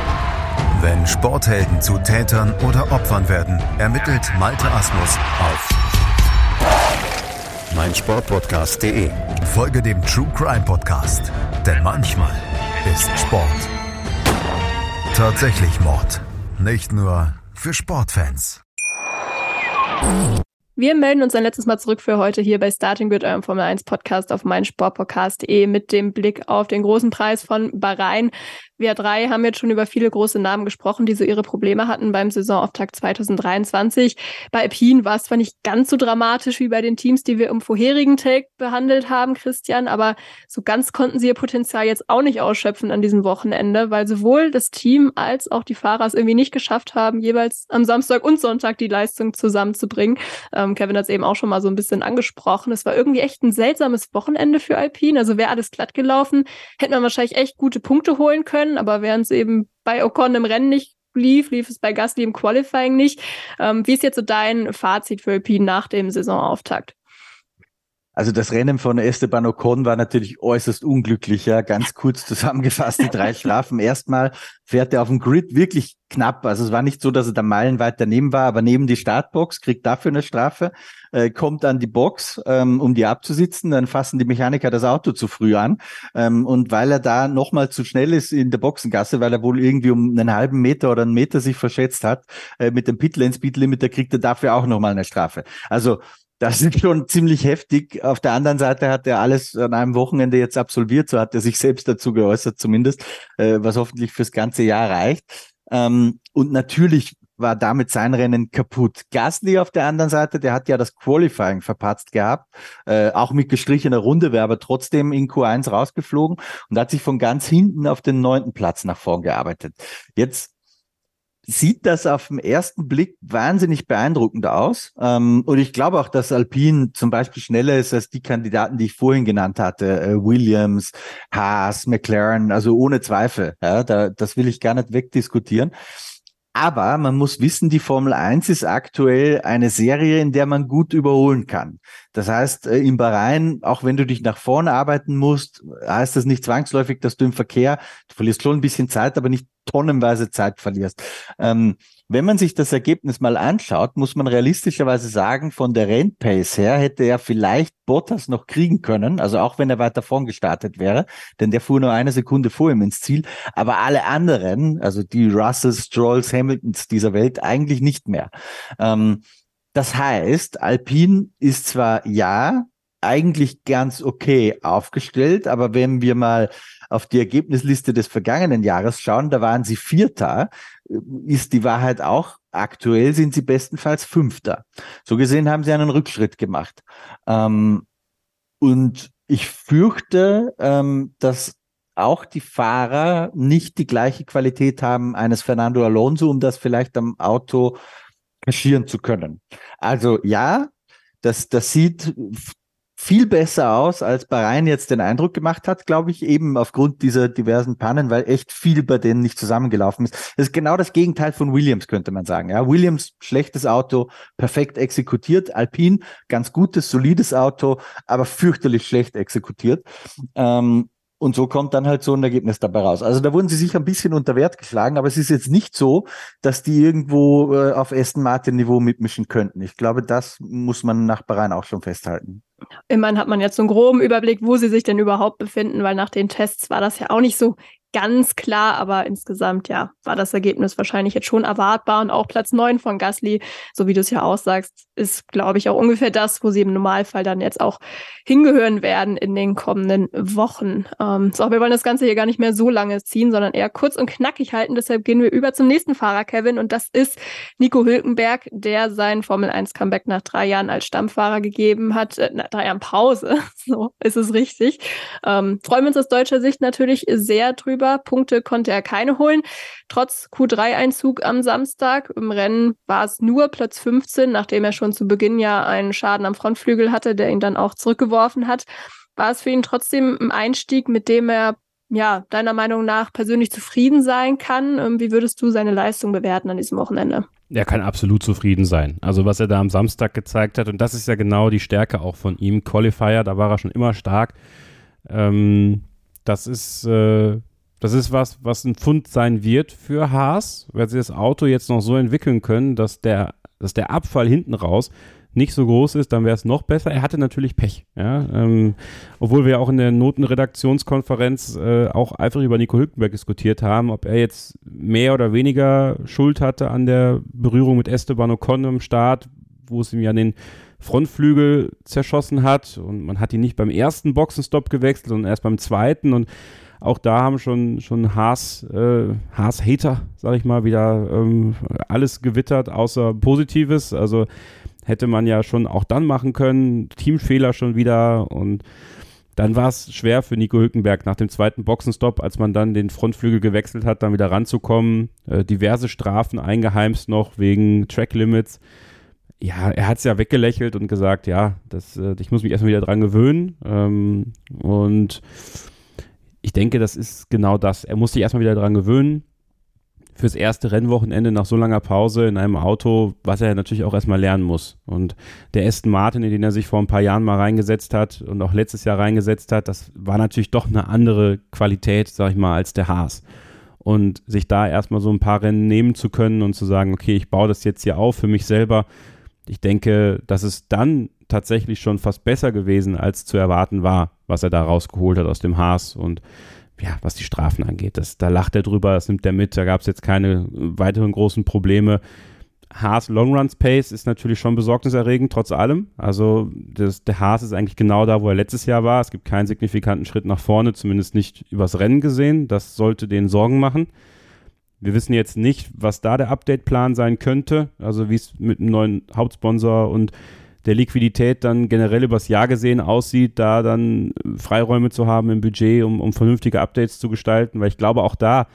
Wenn Sporthelden zu Tätern oder Opfern werden, ermittelt Malte Asmus auf meinsportpodcast.de. Folge dem True Crime Podcast, denn manchmal ist Sport tatsächlich Mord. Nicht nur für Sportfans. Wir melden uns ein letztes Mal zurück für heute hier bei Starting with eurem Formel 1 Podcast auf meinsportpodcast.de mit dem Blick auf den großen Preis von Bahrain. Wir drei haben jetzt schon über viele große Namen gesprochen, die so ihre Probleme hatten beim Saisonauftakt 2023. Bei Alpine war es zwar nicht ganz so dramatisch wie bei den Teams, die wir im vorherigen Take behandelt haben, Christian, aber so ganz konnten sie ihr Potenzial jetzt auch nicht ausschöpfen an diesem Wochenende, weil sowohl das Team als auch die Fahrer es irgendwie nicht geschafft haben, jeweils am Samstag und Sonntag die Leistung zusammenzubringen. Ähm, Kevin hat es eben auch schon mal so ein bisschen angesprochen. Es war irgendwie echt ein seltsames Wochenende für Alpine. Also wäre alles glatt gelaufen, hätte man wahrscheinlich echt gute Punkte holen können können, aber während es eben bei Ocon im Rennen nicht lief, lief es bei Gasly im Qualifying nicht. Ähm, wie ist jetzt so dein Fazit für Alpine nach dem Saisonauftakt? Also das Rennen von Esteban Ocon war natürlich äußerst unglücklich, ja. Ganz kurz zusammengefasst, die drei Strafen. Erstmal fährt er auf dem Grid wirklich knapp. Also es war nicht so, dass er da meilenweit daneben war, aber neben die Startbox, kriegt dafür eine Strafe, äh, kommt an die Box, ähm, um die abzusitzen, dann fassen die Mechaniker das Auto zu früh an. Ähm, und weil er da nochmal zu schnell ist in der Boxengasse, weil er wohl irgendwie um einen halben Meter oder einen Meter sich verschätzt hat, äh, mit dem Pitlane Speed Limit, da kriegt er dafür auch nochmal eine Strafe. Also das ist schon ziemlich heftig. Auf der anderen Seite hat er alles an einem Wochenende jetzt absolviert, so hat er sich selbst dazu geäußert zumindest, äh, was hoffentlich fürs ganze Jahr reicht. Ähm, und natürlich war damit sein Rennen kaputt. Gasly auf der anderen Seite, der hat ja das Qualifying verpatzt gehabt, äh, auch mit gestrichener Runde, wäre aber trotzdem in Q1 rausgeflogen und hat sich von ganz hinten auf den neunten Platz nach vorn gearbeitet. Jetzt sieht das auf den ersten Blick wahnsinnig beeindruckend aus. Ähm, und ich glaube auch, dass Alpine zum Beispiel schneller ist als die Kandidaten, die ich vorhin genannt hatte. Äh, Williams, Haas, McLaren, also ohne Zweifel. Ja, da, das will ich gar nicht wegdiskutieren. Aber man muss wissen, die Formel 1 ist aktuell eine Serie, in der man gut überholen kann. Das heißt, äh, im Bahrain, auch wenn du dich nach vorne arbeiten musst, heißt das nicht zwangsläufig, dass du im Verkehr, du verlierst schon ein bisschen Zeit, aber nicht tonnenweise Zeit verlierst. Ähm, wenn man sich das Ergebnis mal anschaut, muss man realistischerweise sagen, von der Rennpace her hätte er vielleicht Bottas noch kriegen können, also auch wenn er weiter vorn gestartet wäre, denn der fuhr nur eine Sekunde vor ihm ins Ziel, aber alle anderen, also die Russells, Strolls, Hamiltons dieser Welt eigentlich nicht mehr. Ähm, das heißt, Alpine ist zwar ja eigentlich ganz okay aufgestellt, aber wenn wir mal auf die Ergebnisliste des vergangenen Jahres schauen, da waren sie Vierter, ist die Wahrheit auch, aktuell sind sie bestenfalls Fünfter. So gesehen haben sie einen Rückschritt gemacht. Ähm, und ich fürchte, ähm, dass auch die Fahrer nicht die gleiche Qualität haben eines Fernando Alonso, um das vielleicht am Auto kaschieren zu können. Also ja, das, das sieht viel besser aus, als Bahrain jetzt den Eindruck gemacht hat, glaube ich, eben aufgrund dieser diversen Pannen, weil echt viel bei denen nicht zusammengelaufen ist. Das ist genau das Gegenteil von Williams, könnte man sagen. Ja, Williams, schlechtes Auto, perfekt exekutiert. Alpine, ganz gutes, solides Auto, aber fürchterlich schlecht exekutiert. Ähm, und so kommt dann halt so ein Ergebnis dabei raus. Also da wurden sie sicher ein bisschen unter Wert geschlagen, aber es ist jetzt nicht so, dass die irgendwo äh, auf Aston Martin Niveau mitmischen könnten. Ich glaube, das muss man nach Bahrain auch schon festhalten. Immerhin hat man jetzt so einen groben Überblick, wo sie sich denn überhaupt befinden, weil nach den Tests war das ja auch nicht so ganz klar, aber insgesamt ja, war das Ergebnis wahrscheinlich jetzt schon erwartbar und auch Platz 9 von Gasly, so wie du es ja aussagst, ist, glaube ich, auch ungefähr das, wo sie im Normalfall dann jetzt auch hingehören werden in den kommenden Wochen. Ähm, so, wir wollen das Ganze hier gar nicht mehr so lange ziehen, sondern eher kurz und knackig halten. Deshalb gehen wir über zum nächsten Fahrer, Kevin, und das ist Nico Hülkenberg, der sein Formel 1 Comeback nach drei Jahren als Stammfahrer gegeben hat, äh, nach drei Jahren Pause, so ist es richtig. Ähm, freuen wir uns aus deutscher Sicht natürlich sehr drüber drüber. Punkte konnte er keine holen. Trotz Q3-Einzug am Samstag. Im Rennen war es nur Platz 15, nachdem er schon zu Beginn ja einen Schaden am Frontflügel hatte, der ihn dann auch zurückgeworfen hat. War es für ihn trotzdem ein Einstieg, mit dem er ja, deiner Meinung nach persönlich zufrieden sein kann? Ähm, wie würdest du seine Leistung bewerten an diesem Wochenende? Er kann absolut zufrieden sein. Also was er da am Samstag gezeigt hat, und das ist ja genau die Stärke auch von ihm. Qualifier, da war er schon immer stark. Ähm, das ist äh, das ist was, was ein Pfund sein wird für Haas, weil sie das Auto jetzt noch so entwickeln können, dass der, dass der Abfall hinten raus nicht so groß ist, dann wäre es noch besser. Er hatte natürlich Pech, ja. Ähm, obwohl wir auch in der Notenredaktionskonferenz äh, auch einfach über Nico Hülkenberg diskutiert haben, ob er jetzt mehr oder weniger Schuld hatte an der Berührung mit Esteban Ocon im Start, wo es ihm ja den Frontflügel zerschossen hat und man hat ihn nicht beim ersten Boxenstopp gewechselt, sondern erst beim zweiten und auch da haben schon, schon Haas, äh, Haas-Hater, sag ich mal, wieder ähm, alles gewittert, außer Positives. Also hätte man ja schon auch dann machen können. Teamfehler schon wieder und dann war es schwer für Nico Hülkenberg nach dem zweiten Boxenstopp, als man dann den Frontflügel gewechselt hat, dann wieder ranzukommen. Äh, diverse Strafen eingeheimst noch wegen Track Limits. Ja, er hat es ja weggelächelt und gesagt, ja, das, äh, ich muss mich erstmal wieder dran gewöhnen. Ähm, und ich denke, das ist genau das. Er muss sich erstmal wieder daran gewöhnen. Fürs erste Rennwochenende nach so langer Pause in einem Auto, was er natürlich auch erstmal lernen muss. Und der Aston Martin, in den er sich vor ein paar Jahren mal reingesetzt hat und auch letztes Jahr reingesetzt hat, das war natürlich doch eine andere Qualität, sag ich mal, als der Haas. Und sich da erstmal so ein paar Rennen nehmen zu können und zu sagen, okay, ich baue das jetzt hier auf für mich selber. Ich denke, dass es dann tatsächlich schon fast besser gewesen, als zu erwarten war, was er da rausgeholt hat aus dem Haas und ja, was die Strafen angeht. Das, da lacht er drüber, das nimmt er mit, da gab es jetzt keine weiteren großen Probleme. Haas Long Runs Pace ist natürlich schon besorgniserregend, trotz allem. Also das, der Haas ist eigentlich genau da, wo er letztes Jahr war. Es gibt keinen signifikanten Schritt nach vorne, zumindest nicht übers Rennen gesehen. Das sollte denen Sorgen machen. Wir wissen jetzt nicht, was da der Update-Plan sein könnte, also wie es mit einem neuen Hauptsponsor und der Liquidität dann generell übers Jahr gesehen aussieht, da dann Freiräume zu haben im Budget, um, um vernünftige Updates zu gestalten, weil ich glaube auch da,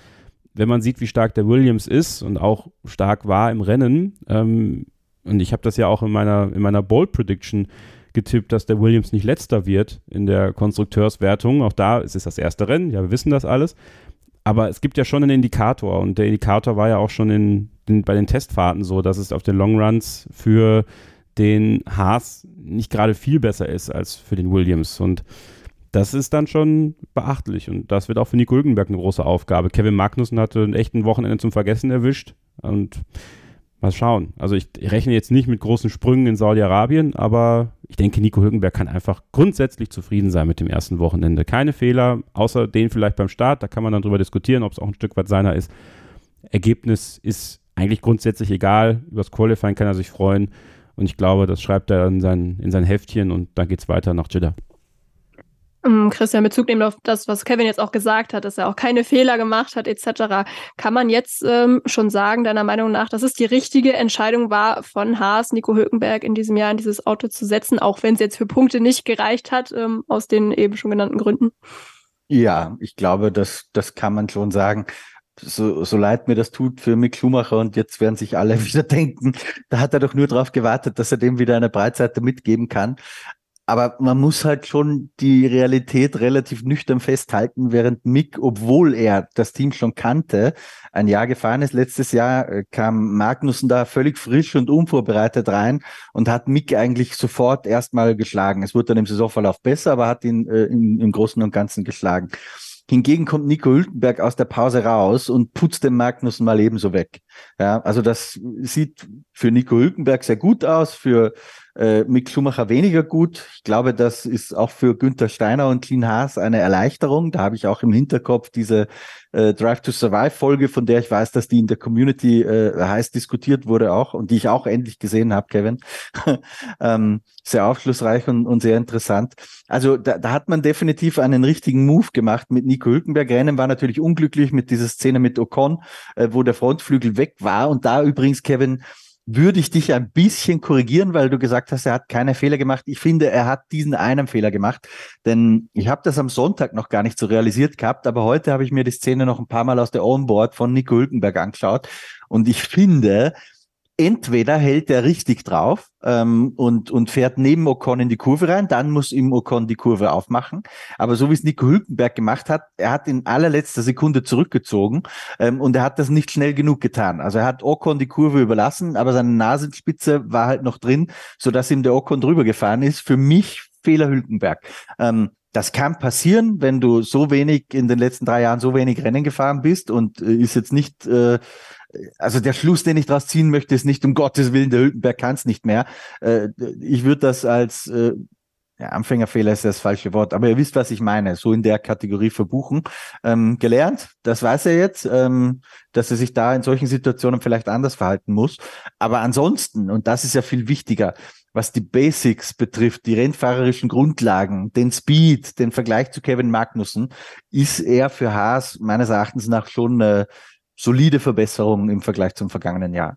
wenn man sieht, wie stark der Williams ist und auch stark war im Rennen, ähm, und ich habe das ja auch in meiner, in meiner Bold Prediction getippt, dass der Williams nicht letzter wird in der Konstrukteurswertung. Auch da ist es das erste Rennen, ja, wir wissen das alles. Aber es gibt ja schon einen Indikator und der Indikator war ja auch schon in, in, bei den Testfahrten so, dass es auf den Long Runs für den Haas nicht gerade viel besser ist als für den Williams. Und das ist dann schon beachtlich. Und das wird auch für Nico Hülkenberg eine große Aufgabe. Kevin Magnussen hatte einen echten Wochenende zum Vergessen erwischt. Und mal schauen. Also ich rechne jetzt nicht mit großen Sprüngen in Saudi-Arabien, aber ich denke, Nico Hülkenberg kann einfach grundsätzlich zufrieden sein mit dem ersten Wochenende. Keine Fehler, außer den vielleicht beim Start. Da kann man dann drüber diskutieren, ob es auch ein Stück weit seiner ist. Ergebnis ist eigentlich grundsätzlich egal. Übers Qualifying kann er sich freuen. Und ich glaube, das schreibt er in sein, in sein Heftchen und dann geht es weiter nach Jeddah. Ähm, Christian, Bezug nehmen auf das, was Kevin jetzt auch gesagt hat, dass er auch keine Fehler gemacht hat, etc. Kann man jetzt ähm, schon sagen, deiner Meinung nach, dass es die richtige Entscheidung war, von Haas, Nico Hülkenberg in diesem Jahr in dieses Auto zu setzen, auch wenn es jetzt für Punkte nicht gereicht hat, ähm, aus den eben schon genannten Gründen? Ja, ich glaube, das, das kann man schon sagen. So, so leid mir das tut für Mick Schumacher und jetzt werden sich alle wieder denken, da hat er doch nur darauf gewartet, dass er dem wieder eine Breitseite mitgeben kann. Aber man muss halt schon die Realität relativ nüchtern festhalten, während Mick, obwohl er das Team schon kannte, ein Jahr gefahren ist. Letztes Jahr äh, kam Magnussen da völlig frisch und unvorbereitet rein und hat Mick eigentlich sofort erstmal geschlagen. Es wurde dann im Saisonverlauf besser, aber hat ihn äh, im, im Großen und Ganzen geschlagen. Hingegen kommt Nico Hülkenberg aus der Pause raus und putzt den Magnussen mal ebenso weg. Ja, also das sieht für Nico Hülkenberg sehr gut aus, für äh, Mick Schumacher weniger gut. Ich glaube, das ist auch für Günther Steiner und Clean Haas eine Erleichterung. Da habe ich auch im Hinterkopf diese äh, Drive to Survive Folge, von der ich weiß, dass die in der Community äh, heiß diskutiert wurde auch und die ich auch endlich gesehen habe, Kevin. ähm, sehr aufschlussreich und, und sehr interessant. Also da, da hat man definitiv einen richtigen Move gemacht mit Nico Hülkenberg. Rennen war natürlich unglücklich mit dieser Szene mit Ocon, äh, wo der Frontflügel weg war und da übrigens, Kevin, würde ich dich ein bisschen korrigieren, weil du gesagt hast, er hat keine Fehler gemacht. Ich finde, er hat diesen einen Fehler gemacht, denn ich habe das am Sonntag noch gar nicht so realisiert gehabt, aber heute habe ich mir die Szene noch ein paar Mal aus der Onboard von Nico Hülkenberg angeschaut und ich finde, entweder hält er richtig drauf ähm, und, und fährt neben Ocon in die Kurve rein, dann muss ihm Ocon die Kurve aufmachen. Aber so wie es Nico Hülkenberg gemacht hat, er hat in allerletzter Sekunde zurückgezogen ähm, und er hat das nicht schnell genug getan. Also er hat Ocon die Kurve überlassen, aber seine Nasenspitze war halt noch drin, sodass ihm der Ocon drüber gefahren ist. Für mich Fehler Hülkenberg. Ähm, das kann passieren, wenn du so wenig in den letzten drei Jahren so wenig Rennen gefahren bist und äh, ist jetzt nicht äh, also der Schluss, den ich daraus ziehen möchte, ist nicht um Gottes Willen, der Hülkenberg kann es nicht mehr. Äh, ich würde das als äh, ja, Anfängerfehler ist das falsche Wort, aber ihr wisst, was ich meine, so in der Kategorie verbuchen. Ähm, gelernt, das weiß er jetzt, ähm, dass er sich da in solchen Situationen vielleicht anders verhalten muss. Aber ansonsten, und das ist ja viel wichtiger, was die Basics betrifft, die rennfahrerischen Grundlagen, den Speed, den Vergleich zu Kevin Magnussen, ist er für Haas meines Erachtens nach schon äh, solide Verbesserung im Vergleich zum vergangenen Jahr.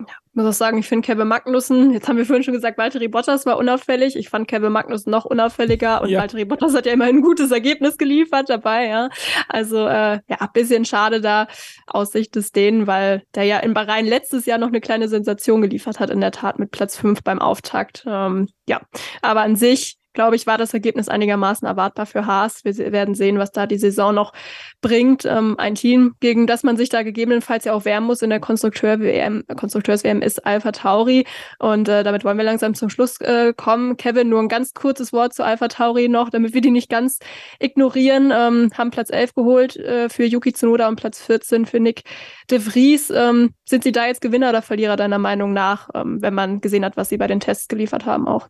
Ja, ich muss auch sagen, ich finde Kevin Magnussen, jetzt haben wir vorhin schon gesagt, Valtteri Bottas war unauffällig. Ich fand Kevin Magnussen noch unauffälliger und ja. Valtteri Bottas hat ja immerhin ein gutes Ergebnis geliefert dabei, ja. Also, äh, ja, bisschen schade da aus Sicht des Dänen, weil der ja in Bahrain letztes Jahr noch eine kleine Sensation geliefert hat, in der Tat mit Platz 5 beim Auftakt. Ähm, ja, aber an sich glaube ich, war das Ergebnis einigermaßen erwartbar für Haas. Wir werden sehen, was da die Saison noch bringt. Ähm, ein Team, gegen das man sich da gegebenenfalls ja auch wehren muss in der Konstrukteur-WM, Konstrukteurs-WM ist Alpha Tauri. Und äh, damit wollen wir langsam zum Schluss äh, kommen. Kevin, nur ein ganz kurzes Wort zu Alpha Tauri noch, damit wir die nicht ganz ignorieren. Ähm, haben Platz 11 geholt äh, für Yuki Tsunoda und Platz 14 für Nick de Vries. Ähm, sind sie da jetzt Gewinner oder Verlierer deiner Meinung nach, ähm, wenn man gesehen hat, was sie bei den Tests geliefert haben auch?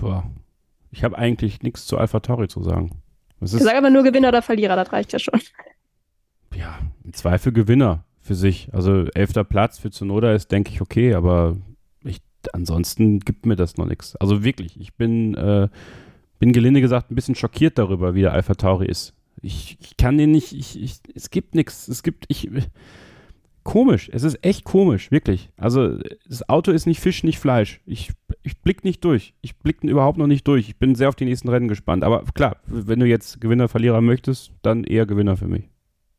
Boah, ich habe eigentlich nichts zu Alpha Tauri zu sagen. Das ist, Sag aber nur Gewinner oder Verlierer, das reicht ja schon. Ja, im Zweifel Gewinner für sich. Also elfter Platz für Zunoda ist, denke ich, okay, aber ich, ansonsten gibt mir das noch nichts. Also wirklich, ich bin, äh, bin gelinde gesagt ein bisschen schockiert darüber, wie der Alpha Tauri ist. Ich, ich kann den nicht, ich, ich, es gibt nichts. Es gibt, ich, komisch. Es ist echt komisch, wirklich. Also das Auto ist nicht Fisch, nicht Fleisch. Ich, ich blick nicht durch. Ich blick überhaupt noch nicht durch. Ich bin sehr auf die nächsten Rennen gespannt. Aber klar, wenn du jetzt Gewinner, Verlierer möchtest, dann eher Gewinner für mich.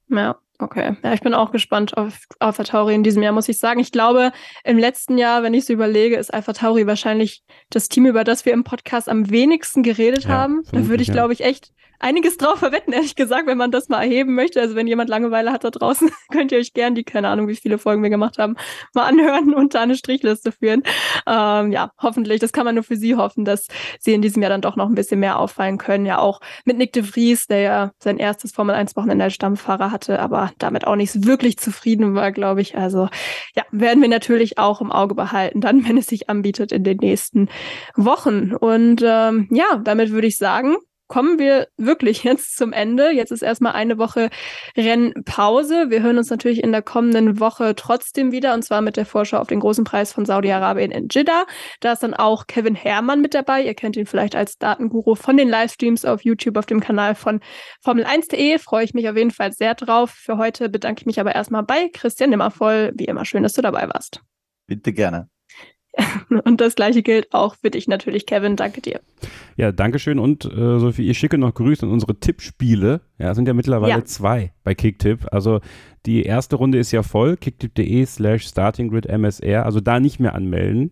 Ja, Okay, ja, ich bin auch gespannt auf Alpha Tauri in diesem Jahr, muss ich sagen. Ich glaube, im letzten Jahr, wenn ich so überlege, ist Alpha Tauri wahrscheinlich das Team, über das wir im Podcast am wenigsten geredet Ja, haben. Da würde ich, ja. glaube ich, echt einiges drauf verwetten, ehrlich gesagt, wenn man das mal erheben möchte. Also wenn jemand Langeweile hat da draußen, könnt ihr euch gern die, keine Ahnung, wie viele Folgen wir gemacht haben, mal anhören und da eine Strichliste führen. Ähm, ja, hoffentlich, das kann man nur für sie hoffen, dass sie in diesem Jahr dann doch noch ein bisschen mehr auffallen können. Ja, auch mit Nick de Vries, der ja sein erstes Formel-1-Wochenende als Stammfahrer hatte, aber damit auch nicht wirklich zufrieden war, glaube ich. Also ja, werden wir natürlich auch im Auge behalten, dann, wenn es sich anbietet in den nächsten Wochen. Und ähm, ja, damit würde ich sagen, kommen wir wirklich jetzt zum Ende. Jetzt ist erstmal eine Woche Rennpause. Wir hören uns natürlich in der kommenden Woche trotzdem wieder und zwar mit der Vorschau auf den großen Preis von Saudi-Arabien in Jeddah. Da ist dann auch Kevin Herrmann mit dabei. Ihr kennt ihn vielleicht als Datenguru von den Livestreams auf YouTube auf dem Kanal von Formel1.de. Freue ich mich auf jeden Fall sehr drauf. Für heute bedanke ich mich aber erstmal bei Christian Nimmervoll. Wie immer schön, dass du dabei warst. Bitte gerne. Und das gleiche gilt auch für dich natürlich, Kevin. Danke dir. Ja, Dankeschön und äh, Sophie, ich schicke noch Grüße an unsere Tippspiele. Ja, es sind ja mittlerweile Ja. zwei bei Kicktipp. Also die erste Runde ist ja voll, kicktipp.de slash startinggridmsr, also da nicht mehr anmelden.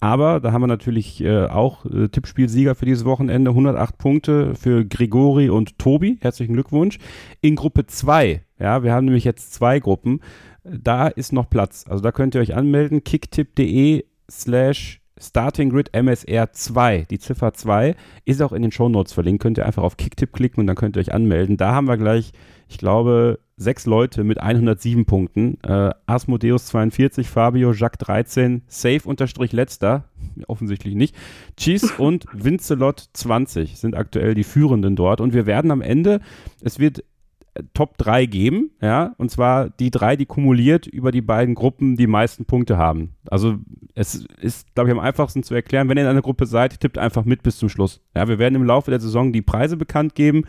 Aber da haben wir natürlich äh, auch äh, Tippspielsieger für dieses Wochenende. 108 Punkte für Grigori und Tobi. Herzlichen Glückwunsch. In Gruppe 2, ja, wir haben nämlich jetzt zwei Gruppen. Da ist noch Platz. Also da könnt ihr euch anmelden. kicktipp.de slash startinggrid MSR 2, die Ziffer 2, ist auch in den Shownotes verlinkt. Könnt ihr einfach auf Kicktipp klicken und dann könnt ihr euch anmelden. Da haben wir gleich, ich glaube, sechs Leute mit 107 Punkten. Äh, Asmodeus 42, Fabio, Jacques 13, Safe unterstrich letzter, offensichtlich nicht. Cheese und Vincelot 20 sind aktuell die Führenden dort. Und wir werden am Ende, es wird Top 3 geben, ja, und zwar die drei, die kumuliert über die beiden Gruppen die meisten Punkte haben. Also es ist, glaube ich, am einfachsten zu erklären, wenn ihr in einer Gruppe seid, tippt einfach mit bis zum Schluss. Ja, wir werden im Laufe der Saison die Preise bekannt geben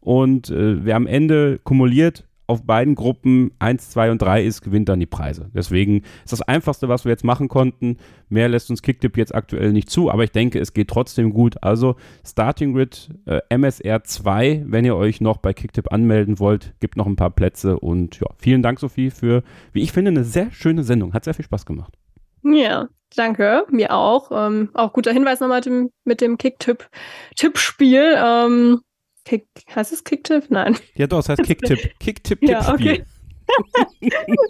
und äh, wer am Ende kumuliert auf beiden Gruppen 1, 2 und 3 ist, gewinnt dann die Preise. Deswegen ist das Einfachste, was wir jetzt machen konnten. Mehr lässt uns Kicktip jetzt aktuell nicht zu, aber ich denke, es geht trotzdem gut. Also Starting Grid äh, MSR 2, wenn ihr euch noch bei Kicktip anmelden wollt, gibt noch ein paar Plätze und ja, vielen Dank, Sophie, für, wie ich finde, eine sehr schöne Sendung. Hat sehr viel Spaß gemacht. Ja, danke. Mir auch. Ähm, auch guter Hinweis nochmal mit dem, mit dem Kick-Tipp-Tippspiel. Ähm, Kick, heißt es Kick-Tipp? Nein. Ja, doch, es heißt Kicktip. Kicktip-Tippspiel. Ja, okay.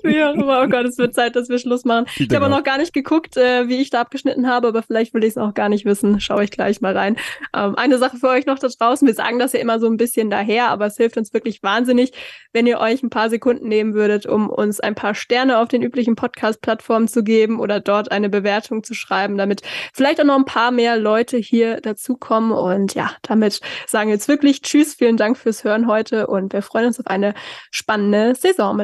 Wie auch immer. Oh Gott, es wird Zeit, dass wir Schluss machen. Ich Ich habe auch noch gar nicht geguckt, äh, wie ich da abgeschnitten habe, aber vielleicht will ich es auch gar nicht wissen. Schaue ich gleich mal rein. Ähm, eine Sache für euch noch da draußen. Wir sagen das ja immer so ein bisschen daher, aber es hilft uns wirklich wahnsinnig, wenn ihr euch ein paar Sekunden nehmen würdet, um uns ein paar Sterne auf den üblichen Podcast-Plattformen zu geben oder dort eine Bewertung zu schreiben, damit vielleicht auch noch ein paar mehr Leute hier dazukommen. Und ja, damit sagen wir jetzt wirklich Tschüss, vielen Dank fürs Hören heute und wir freuen uns auf eine spannende Saison mit